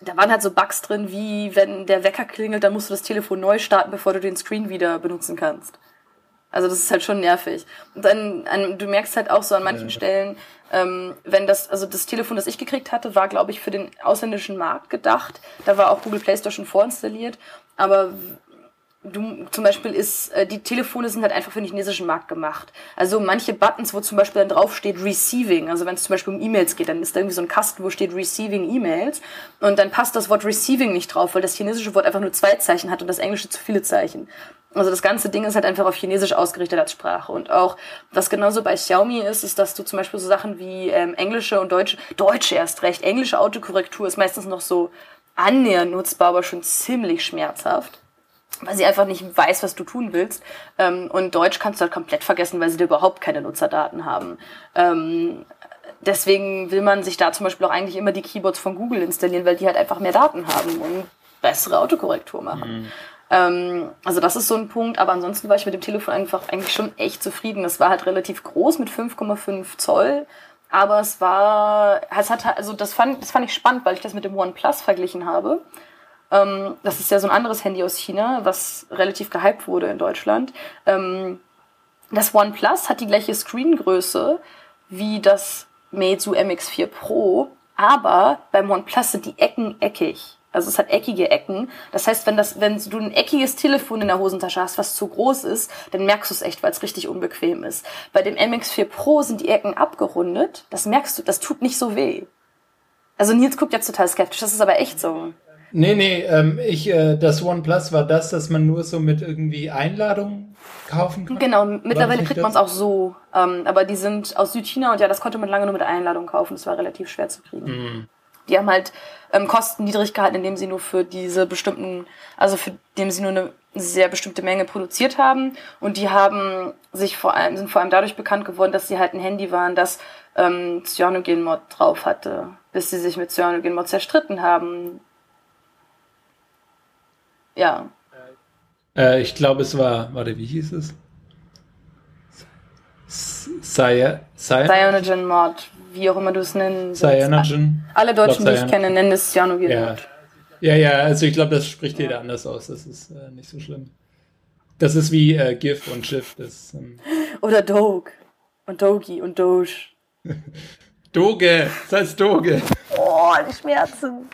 da waren halt so Bugs drin, wie wenn der Wecker klingelt, dann musst du das Telefon neu starten, bevor du den Screen wieder benutzen kannst. Also das ist halt schon nervig. Und dann, an, du merkst halt auch so an manchen ja. Stellen, ähm, wenn das, also das Telefon, das ich gekriegt hatte, war, glaube ich, für den ausländischen Markt gedacht. Da war auch Google Play Store schon vorinstalliert. Aber du zum Beispiel ist, äh, die Telefone sind halt einfach für den chinesischen Markt gemacht. Also manche Buttons, wo zum Beispiel dann drauf steht Receiving, also wenn es zum Beispiel um E-Mails geht, dann ist da irgendwie so ein Kasten, wo steht Receiving E-Mails und dann passt das Wort Receiving nicht drauf, weil das chinesische Wort einfach nur zwei Zeichen hat und das englische zu viele Zeichen. Also das ganze Ding ist halt einfach auf Chinesisch ausgerichtet als Sprache. Und auch, was genauso bei Xiaomi ist, ist, dass du zum Beispiel so Sachen wie ähm, englische und deutsche, deutsche erst recht, englische Autokorrektur ist meistens noch so annähernd nutzbar, aber schon ziemlich schmerzhaft. Weil sie einfach nicht weiß, was du tun willst. Ähm, und Deutsch kannst du halt komplett vergessen, weil sie da überhaupt keine Nutzerdaten haben. Ähm, deswegen will man sich da zum Beispiel auch eigentlich immer die Keyboards von Google installieren, weil die halt einfach mehr Daten haben und bessere Autokorrektur machen. Mhm. Ähm, also das ist so ein Punkt, aber ansonsten war ich mit dem Telefon einfach eigentlich schon echt zufrieden. Es war halt relativ groß mit 5,5 Zoll, aber es war, es hat also das fand, das fand ich spannend, weil ich das mit dem OnePlus verglichen habe. Ähm, das ist ja so ein anderes Handy aus China, was relativ gehypt wurde in Deutschland. Ähm, das OnePlus hat die gleiche Screengröße wie das Meizu MX4 Pro, aber beim OnePlus sind die Ecken eckig. Also es hat eckige Ecken. Das heißt, wenn, das, wenn du ein eckiges Telefon in der Hosentasche hast, was zu groß ist, dann merkst du es echt, weil es richtig unbequem ist. Bei dem MX4 Pro sind die Ecken abgerundet. Das merkst du, das tut nicht so weh. Also Nils guckt jetzt total skeptisch, das ist aber echt so. Nee, nee, ähm, ich, äh, das OnePlus war das, dass man nur so mit irgendwie Einladungen kaufen kann. Genau, mittlerweile kriegt man es auch so. Ähm, aber die sind aus Südchina und ja, das konnte man lange nur mit Einladung kaufen. Das war relativ schwer zu kriegen. Mhm. Die haben halt ähm, Kosten niedrig gehalten, indem sie nur für diese bestimmten, also für dem sie nur eine sehr bestimmte Menge produziert haben. Und die haben sich vor allem, sind vor allem dadurch bekannt geworden, dass sie halt ein Handy waren, das ähm, Cyanogen-Mod drauf hatte, bis sie sich mit Cyanogen-Mod zerstritten haben ja. Äh, ich glaube, es war, warte, wie hieß es? Cyanogen Mod, wie auch immer du es nennst. Cyanogen. Alle Deutschen, die ich kenne, nennen es Cyanogen ja. Mod. Ja, ja, also ich glaube, das spricht jeder anders aus. Das ist äh, nicht so schlimm. Das ist wie äh, GIF und GIF. Das, ähm (laughs) Oder Doge. Und Dogi und Doge. (laughs) Doge, das heißt Doge. Oh, die Schmerzen.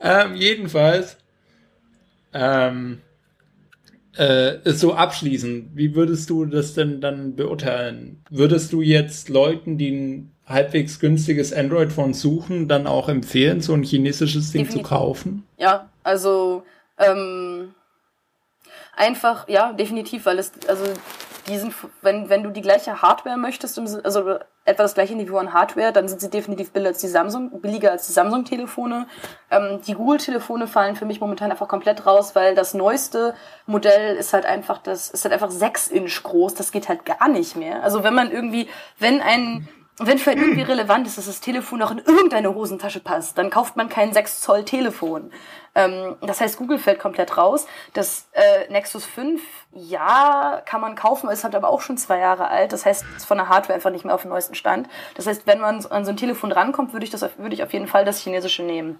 Ähm, jedenfalls ähm, äh, so abschließen, wie würdest du das denn dann beurteilen? Würdest du jetzt Leuten, die ein halbwegs günstiges Android-Phone suchen, dann auch empfehlen, so ein chinesisches Ding definitiv. zu kaufen? Ja, also ähm, einfach, ja, definitiv, weil es, also die sind, wenn, wenn du die gleiche Hardware möchtest, also etwa das gleiche Niveau an Hardware, dann sind sie definitiv billiger als die Samsung, billiger als die Samsung-Telefone. Ähm, die Google-Telefone fallen für mich momentan einfach komplett raus, weil das neueste Modell ist halt einfach das, ist halt einfach 6 Inch groß. Das geht halt gar nicht mehr. Also wenn man irgendwie, wenn ein wenn für einen irgendwie relevant ist, dass das Telefon noch in irgendeine Hosentasche passt, dann kauft man kein 6 Zoll Telefon. Ähm, das heißt, Google fällt komplett raus. Das äh, Nexus 5, ja, kann man kaufen, ist halt aber auch schon zwei Jahre alt. Das heißt, ist von der Hardware einfach nicht mehr auf dem neuesten Stand. Das heißt, wenn man an so ein Telefon rankommt, würde ich, das, würde ich auf jeden Fall das chinesische nehmen.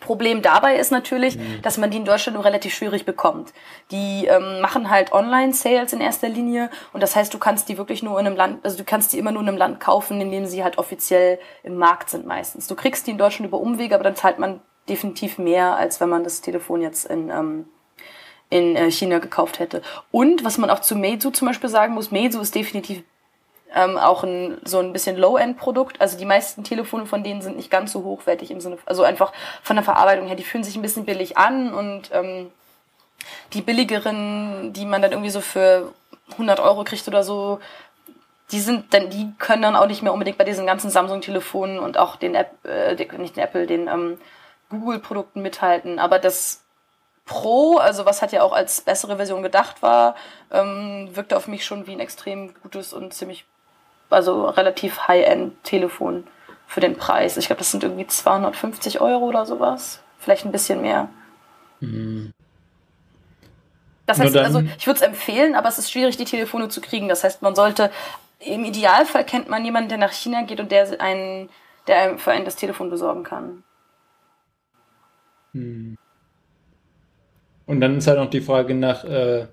Problem dabei ist natürlich, mhm. dass man die in Deutschland nur relativ schwierig bekommt. Die ähm, machen halt Online-Sales in erster Linie und das heißt, du kannst die wirklich nur in einem Land, also du kannst die immer nur in einem Land kaufen, in dem sie halt offiziell im Markt sind meistens. Du kriegst die in Deutschland über Umwege, aber dann zahlt man definitiv mehr, als wenn man das Telefon jetzt in, ähm, in äh, China gekauft hätte. Und was man auch zu Meizu zum Beispiel sagen muss, Meizu ist definitiv ähm, auch ein, so ein bisschen Low-End-Produkt. Also die meisten Telefone von denen sind nicht ganz so hochwertig im Sinne, also einfach von der Verarbeitung her, die fühlen sich ein bisschen billig an und ähm, die billigeren, die man dann irgendwie so für 100 Euro kriegt oder so, die sind dann, die können dann auch nicht mehr unbedingt bei diesen ganzen Samsung-Telefonen und auch den App, äh, nicht den Apple, den ähm, Google-Produkten mithalten. Aber das Pro, also was hat ja auch als bessere Version gedacht war, ähm, wirkte auf mich schon wie ein extrem gutes und ziemlich, also relativ High-End-Telefon für den Preis. Ich glaube, das sind irgendwie 250 Euro oder sowas. Vielleicht ein bisschen mehr. Mhm. Das heißt, also ich würde es empfehlen, aber es ist schwierig, die Telefone zu kriegen. Das heißt, man sollte, im Idealfall kennt man jemanden, der nach China geht und der einen, der einem für einen das Telefon besorgen kann. Hm. Und dann ist halt noch die Frage nach äh,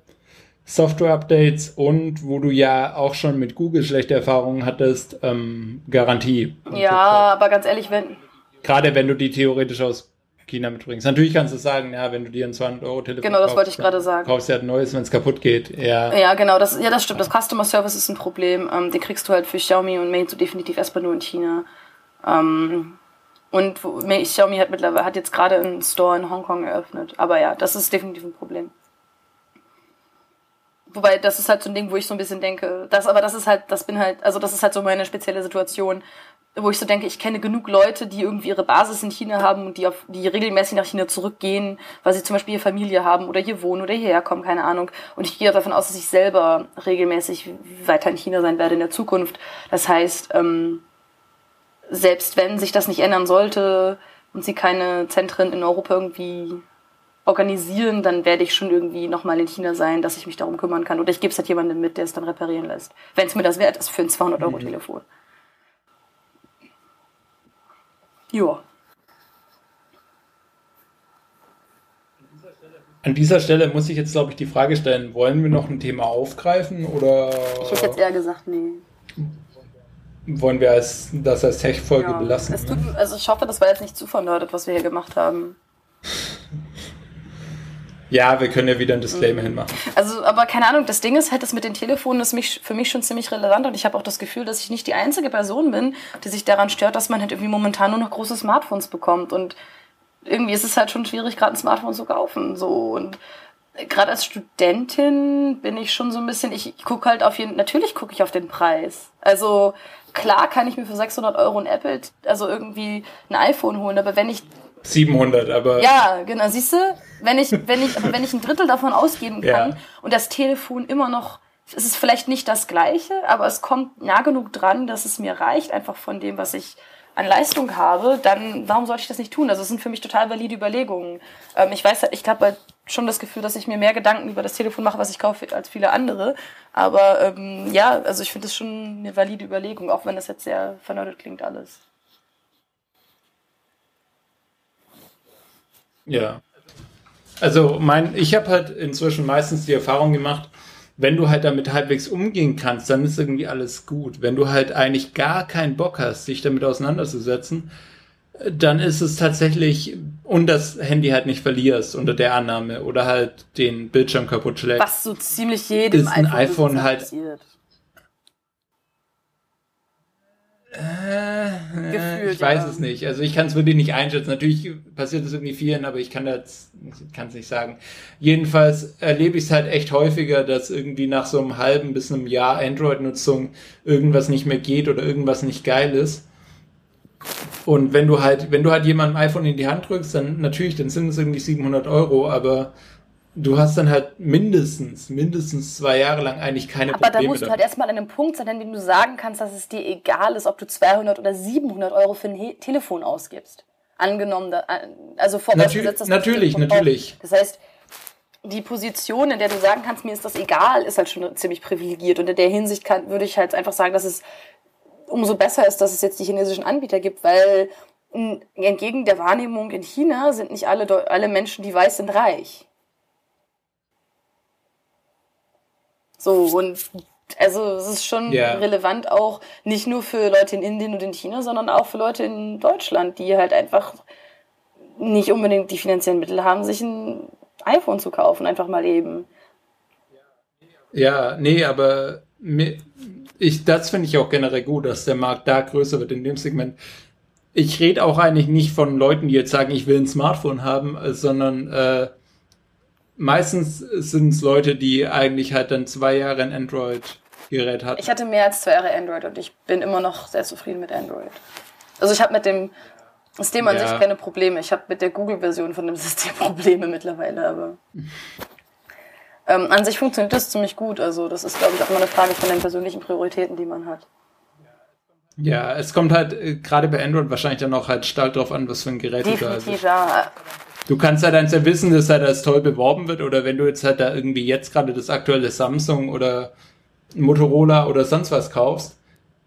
Software-Updates und wo du ja auch schon mit Google schlechte Erfahrungen hattest, ähm, Garantie. Ja, aber ganz ehrlich, wenn. Gerade wenn du die theoretisch aus China mitbringst. Natürlich kannst du sagen, ja, wenn du dir ein 200 Euro Telefon Genau, das kaufst, wollte ich gerade sagen. Kaufst du halt ein neues, wenn es kaputt geht. Ja. ja, genau, das, ja, das stimmt. Das Customer Service ist ein Problem. Ähm, den kriegst du halt für Xiaomi und Mate so definitiv erstmal nur in China. Ähm, und Xiaomi hat mittlerweile hat jetzt gerade einen Store in Hongkong eröffnet. Aber ja, das ist definitiv ein Problem. Wobei, das ist halt so ein Ding, wo ich so ein bisschen denke, das, aber das ist halt, das bin halt, also das ist halt so meine spezielle Situation. wo ich so denke, ich kenne genug Leute, die irgendwie ihre Basis in China haben und die, auf, die regelmäßig nach China zurückgehen, weil sie zum Beispiel hier Familie haben oder hier wohnen oder hierher kommen, keine Ahnung. Und ich gehe davon aus, dass ich selber regelmäßig weiter in China sein werde in der Zukunft. Das heißt, ähm, selbst wenn sich das nicht ändern sollte und sie keine Zentren in Europa irgendwie organisieren, dann werde ich schon irgendwie nochmal in China sein, dass ich mich darum kümmern kann. Oder ich gebe es halt jemandem mit, der es dann reparieren lässt. Wenn es mir das wert ist für ein 200-Euro-Telefon. Mhm. Ja. An dieser Stelle muss ich jetzt, glaube ich, die Frage stellen, wollen wir noch ein Thema aufgreifen oder... Ich hätte jetzt eher gesagt, nee. Wollen wir als, das als Tech-Folge ja. belassen? Tut, also ich hoffe, das war jetzt nicht zu vernördet, was wir hier gemacht haben. Ja, wir können ja wieder ein Disclaimer mhm. hinmachen. Also, aber keine Ahnung, das Ding ist halt, das mit den Telefonen ist mich, für mich schon ziemlich relevant und ich habe auch das Gefühl, dass ich nicht die einzige Person bin, die sich daran stört, dass man halt irgendwie momentan nur noch große Smartphones bekommt und irgendwie ist es halt schon schwierig, gerade ein Smartphone zu kaufen, so und gerade als Studentin bin ich schon so ein bisschen, ich gucke halt auf jeden, natürlich gucke ich auf den Preis. Also klar kann ich mir für 600 Euro ein Apple, also irgendwie ein iPhone holen, aber wenn ich 700, aber. Ja, genau. Siehst du, wenn ich, wenn ich, wenn ich ein Drittel davon ausgeben kann ja. und das Telefon immer noch, es ist vielleicht nicht das gleiche, aber es kommt nah genug dran, dass es mir reicht, einfach von dem, was ich an Leistung habe, dann warum sollte ich das nicht tun? Also es sind für mich total valide Überlegungen. Ähm, ich weiß, ich habe halt schon das Gefühl, dass ich mir mehr Gedanken über das Telefon mache, was ich kaufe, als viele andere. Aber ähm, ja, also ich finde das schon eine valide Überlegung, auch wenn das jetzt sehr vernördet klingt alles. Ja. Also mein, ich habe halt inzwischen meistens die Erfahrung gemacht, wenn du halt damit halbwegs umgehen kannst, dann ist irgendwie alles gut. Wenn du halt eigentlich gar keinen Bock hast, dich damit auseinanderzusetzen, dann ist es tatsächlich und das Handy halt nicht verlierst unter der Annahme oder halt den Bildschirm kaputt schlägt. Was so ziemlich jedem ist ein iPhone, iPhone halt passiert. Äh, Gefühlt, ich weiß ja. es nicht. Also ich kann es wirklich nicht einschätzen. Natürlich passiert es irgendwie vielen, aber ich kann das kann es nicht sagen. Jedenfalls erlebe ich es halt echt häufiger, dass irgendwie nach so einem halben bis einem Jahr Android-Nutzung irgendwas nicht mehr geht oder irgendwas nicht geil ist. Und wenn du halt, wenn du halt jemandem iPhone in die Hand drückst, dann natürlich, dann sind es irgendwie 700 Euro, aber du hast dann halt mindestens, mindestens zwei Jahre lang eigentlich keine Aber Probleme. Aber da musst du halt erstmal an einem Punkt sein, an dem du sagen kannst, dass es dir egal ist, ob du 200 oder 700 Euro für ein He Telefon ausgibst. Angenommen, also vorausgesetzt, dass Natürlich, natürlich. Das heißt, die Position, in der du sagen kannst, mir ist das egal, ist halt schon ziemlich privilegiert. Und in der Hinsicht kann, würde ich halt einfach sagen, dass es umso besser ist, dass es jetzt die chinesischen Anbieter gibt, weil entgegen der Wahrnehmung in China sind nicht alle, alle Menschen, die weiß sind, reich. So, und also es ist schon yeah. relevant auch nicht nur für Leute in Indien und in China, sondern auch für Leute in Deutschland, die halt einfach nicht unbedingt die finanziellen Mittel haben, sich ein iPhone zu kaufen, einfach mal eben. Ja, nee, aber ich, das finde ich auch generell gut, dass der Markt da größer wird in dem Segment. Ich rede auch eigentlich nicht von Leuten, die jetzt sagen, ich will ein Smartphone haben, sondern äh, meistens sind es Leute, die eigentlich halt dann zwei Jahre ein Android-Gerät hatten. Ich hatte mehr als zwei Jahre Android und ich bin immer noch sehr zufrieden mit Android. Also ich habe mit dem System an ja. sich keine Probleme. Ich habe mit der Google-Version von dem (laughs) System Probleme mittlerweile, aber ähm, an sich funktioniert das ziemlich gut. Also das ist, glaube ich, auch immer eine Frage von den persönlichen Prioritäten, die man hat. Ja, es kommt halt äh, gerade bei Android wahrscheinlich dann auch halt stark drauf an, was für ein Gerät Definitiv, du da hast. Ja. Du kannst halt eins ja wissen, dass halt das toll beworben wird oder wenn du jetzt halt da irgendwie jetzt gerade das aktuelle Samsung oder Motorola oder sonst was kaufst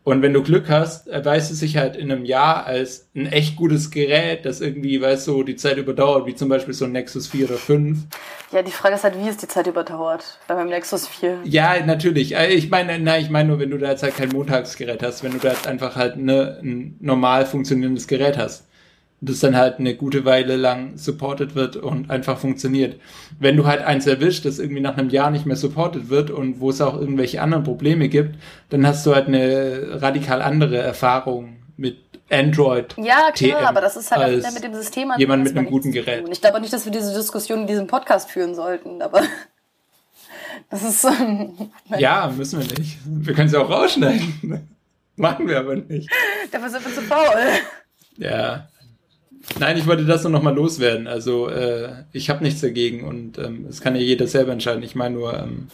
und wenn du Glück hast, erweist es sich halt in einem Jahr als ein echt gutes Gerät, das irgendwie, weißt du, die Zeit überdauert, wie zum Beispiel so ein Nexus 4 oder 5. Ja, die Frage ist halt, wie es die Zeit überdauert bei meinem Nexus 4. Ja, natürlich. Äh, ich meine, nein, ich meine nur, wenn du da jetzt halt kein Montagsgerät hast, wenn du da jetzt einfach halt ne, ein normal funktionierendes Gerät hast das dann halt eine gute Weile lang supported wird und einfach funktioniert. Wenn du halt eins erwischt, das irgendwie nach einem Jahr nicht mehr supported wird und wo es auch irgendwelche anderen Probleme gibt, dann hast du halt eine radikal andere Erfahrung mit Android. Ja, klar, TM aber das ist halt mit dem System an jemand mit einem guten Gerät. Ich glaube nicht, dass wir diese Diskussion in diesem Podcast führen sollten, aber (laughs) das ist (laughs) Ja, müssen wir nicht. Wir können sie auch rausschneiden. (laughs) Machen wir aber nicht. Dafür sind wir zu faul. Ja. Nein, ich wollte das nur noch mal loswerden. Also äh, ich habe nichts dagegen und ähm, es kann ja jeder selber entscheiden. Ich meine nur, ähm,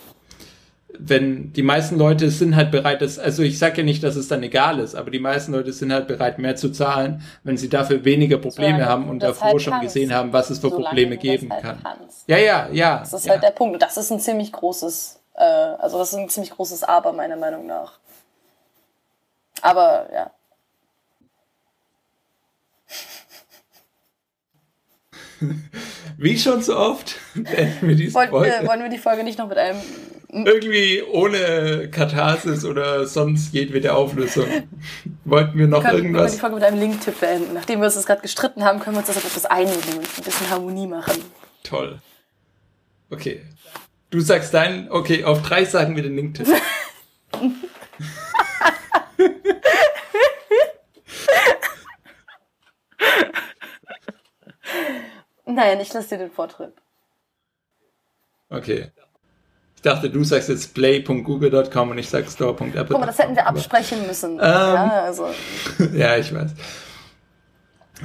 wenn die meisten Leute sind halt bereit, das, also ich sage ja nicht, dass es dann egal ist, aber die meisten Leute sind halt bereit, mehr zu zahlen, wenn sie dafür weniger Probleme Solange haben und davor halt schon kannst. gesehen haben, was es für Solange Probleme geben halt kann. kannst. Ja, ja, ja. Das ist ja. halt der Punkt. Und das ist ein ziemlich großes, äh, also das ist ein ziemlich großes Aber, meiner Meinung nach. Aber ja. (laughs) Wie schon so oft beenden wir diese Wollen, Folge. äh, wollen wir die Folge nicht noch mit einem. Irgendwie ohne Katharsis oder sonst jedwede Auflösung. Wollten wir noch Können, können wir irgendwas? die Folge mit einem Link-Tipp beenden? Nachdem wir uns das gerade gestritten haben, können wir uns das auf etwas einigen und ein bisschen Harmonie machen. Toll. Okay. Du sagst deinen, okay, auf drei sagen wir den Link-Tipp. (laughs) Nein, ich lasse dir den Vortritt. Okay. Ich dachte, du sagst jetzt play.google.com und ich sag store.apple. Guck mal, das hätten wir absprechen müssen. ja, also. (laughs) ja, ich weiß.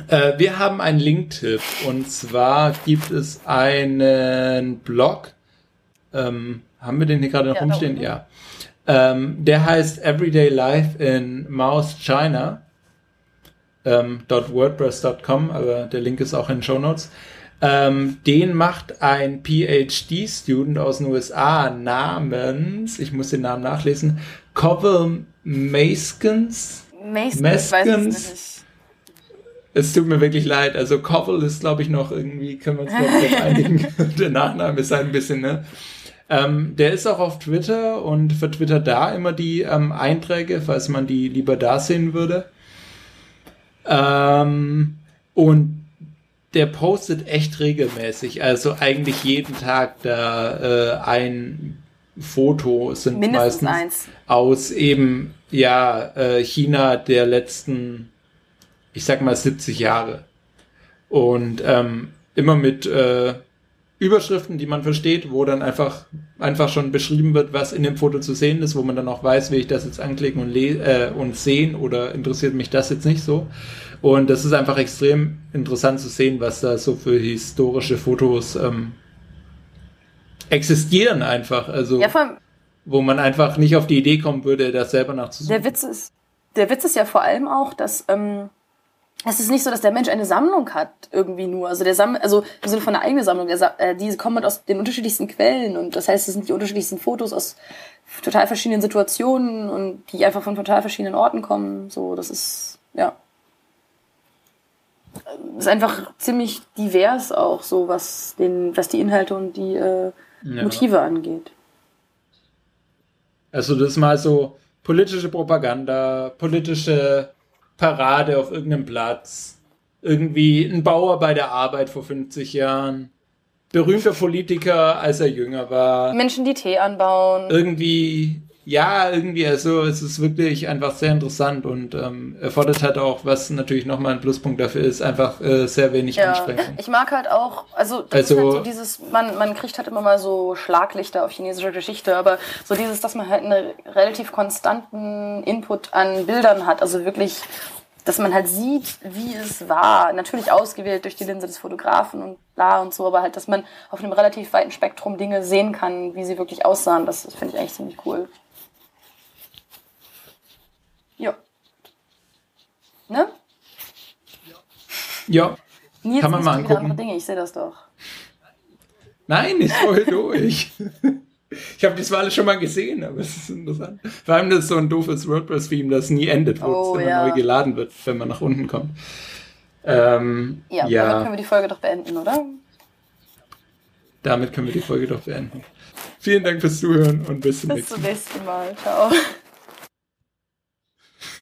Äh, wir haben einen Link-Tipp und zwar gibt es einen Blog. Ähm, haben wir den hier gerade noch Ja, rumstehen? Ja. Ähm, der heißt Everyday Life in Mouse China. Ähm, .wordpress.com, aber der Link ist auch in den Show Notes. Ähm, den macht ein PhD-Student aus den USA namens, ich muss den Namen nachlesen, Covell Maskins. Weiß es tut mir wirklich leid. Also Covell ist, glaube ich, noch irgendwie, können wir uns darauf einigen. (laughs) (laughs) Der Nachname ist halt ein bisschen, ne? Ähm, der ist auch auf Twitter und vertwittert da immer die ähm, Einträge, falls man die lieber da sehen würde. Ähm, und der postet echt regelmäßig, also eigentlich jeden Tag da äh, ein Foto sind Mindestens meistens eins. aus eben ja äh, China der letzten, ich sag mal 70 Jahre und ähm, immer mit äh, Überschriften, die man versteht, wo dann einfach einfach schon beschrieben wird, was in dem Foto zu sehen ist, wo man dann auch weiß, will ich das jetzt anklicken und, äh, und sehen oder interessiert mich das jetzt nicht so. Und das ist einfach extrem interessant zu sehen, was da so für historische Fotos ähm, existieren einfach. Also Ja, allem, wo man einfach nicht auf die Idee kommen würde, das selber nachzusuchen. der Witz ist, der Witz ist ja vor allem auch, dass ähm, es ist nicht so, dass der Mensch eine Sammlung hat irgendwie nur. Also der Sammel, also im Sinne von einer eigenen Sammlung. Sa- äh, die kommen halt aus den unterschiedlichsten Quellen und das heißt, es sind die unterschiedlichsten Fotos aus total verschiedenen Situationen und die einfach von total verschiedenen Orten kommen. So, das ist ja ist einfach ziemlich divers auch so, was den, was die Inhalte und die äh, Ja. Motive angeht. Also das ist mal so politische Propaganda, politische Parade auf irgendeinem Platz, irgendwie ein Bauer bei der Arbeit vor 50 Jahren, berühmter Politiker, als er jünger war, Menschen, die Tee anbauen. irgendwie, ja, irgendwie, also es ist wirklich einfach sehr interessant und ähm, erfordert halt auch, was natürlich nochmal ein Pluspunkt dafür ist, einfach äh, sehr wenig Ja, Anstrengung. ich mag halt auch, also, das Also- ist halt so dieses, man, man kriegt halt immer mal so Schlaglichter auf chinesische Geschichte, aber so dieses, dass man halt einen relativ konstanten Input an Bildern hat, also wirklich, dass man halt sieht, wie es war, natürlich ausgewählt durch die Linse des Fotografen und bla und so, aber halt, dass man auf einem relativ weiten Spektrum Dinge sehen kann, wie sie wirklich aussahen, das, das finde ich eigentlich ziemlich cool. Ja. Ne? Ja, Nils Kann man mal angucken. Dinge, ich sehe das doch. Nein, ich scroll durch. Ich habe das alles schon mal gesehen, aber es ist interessant. Vor allem das ist so ein doofes WordPress-Theme, das nie endet, wo Oh, es immer ja. neu geladen wird, wenn man nach unten kommt. Ähm, Ja, ja, damit können wir die Folge doch beenden, oder? damit können wir die Folge doch beenden. Vielen Dank fürs Zuhören und bis zum Bis nächsten zum Mal. nächsten Mal. Ciao.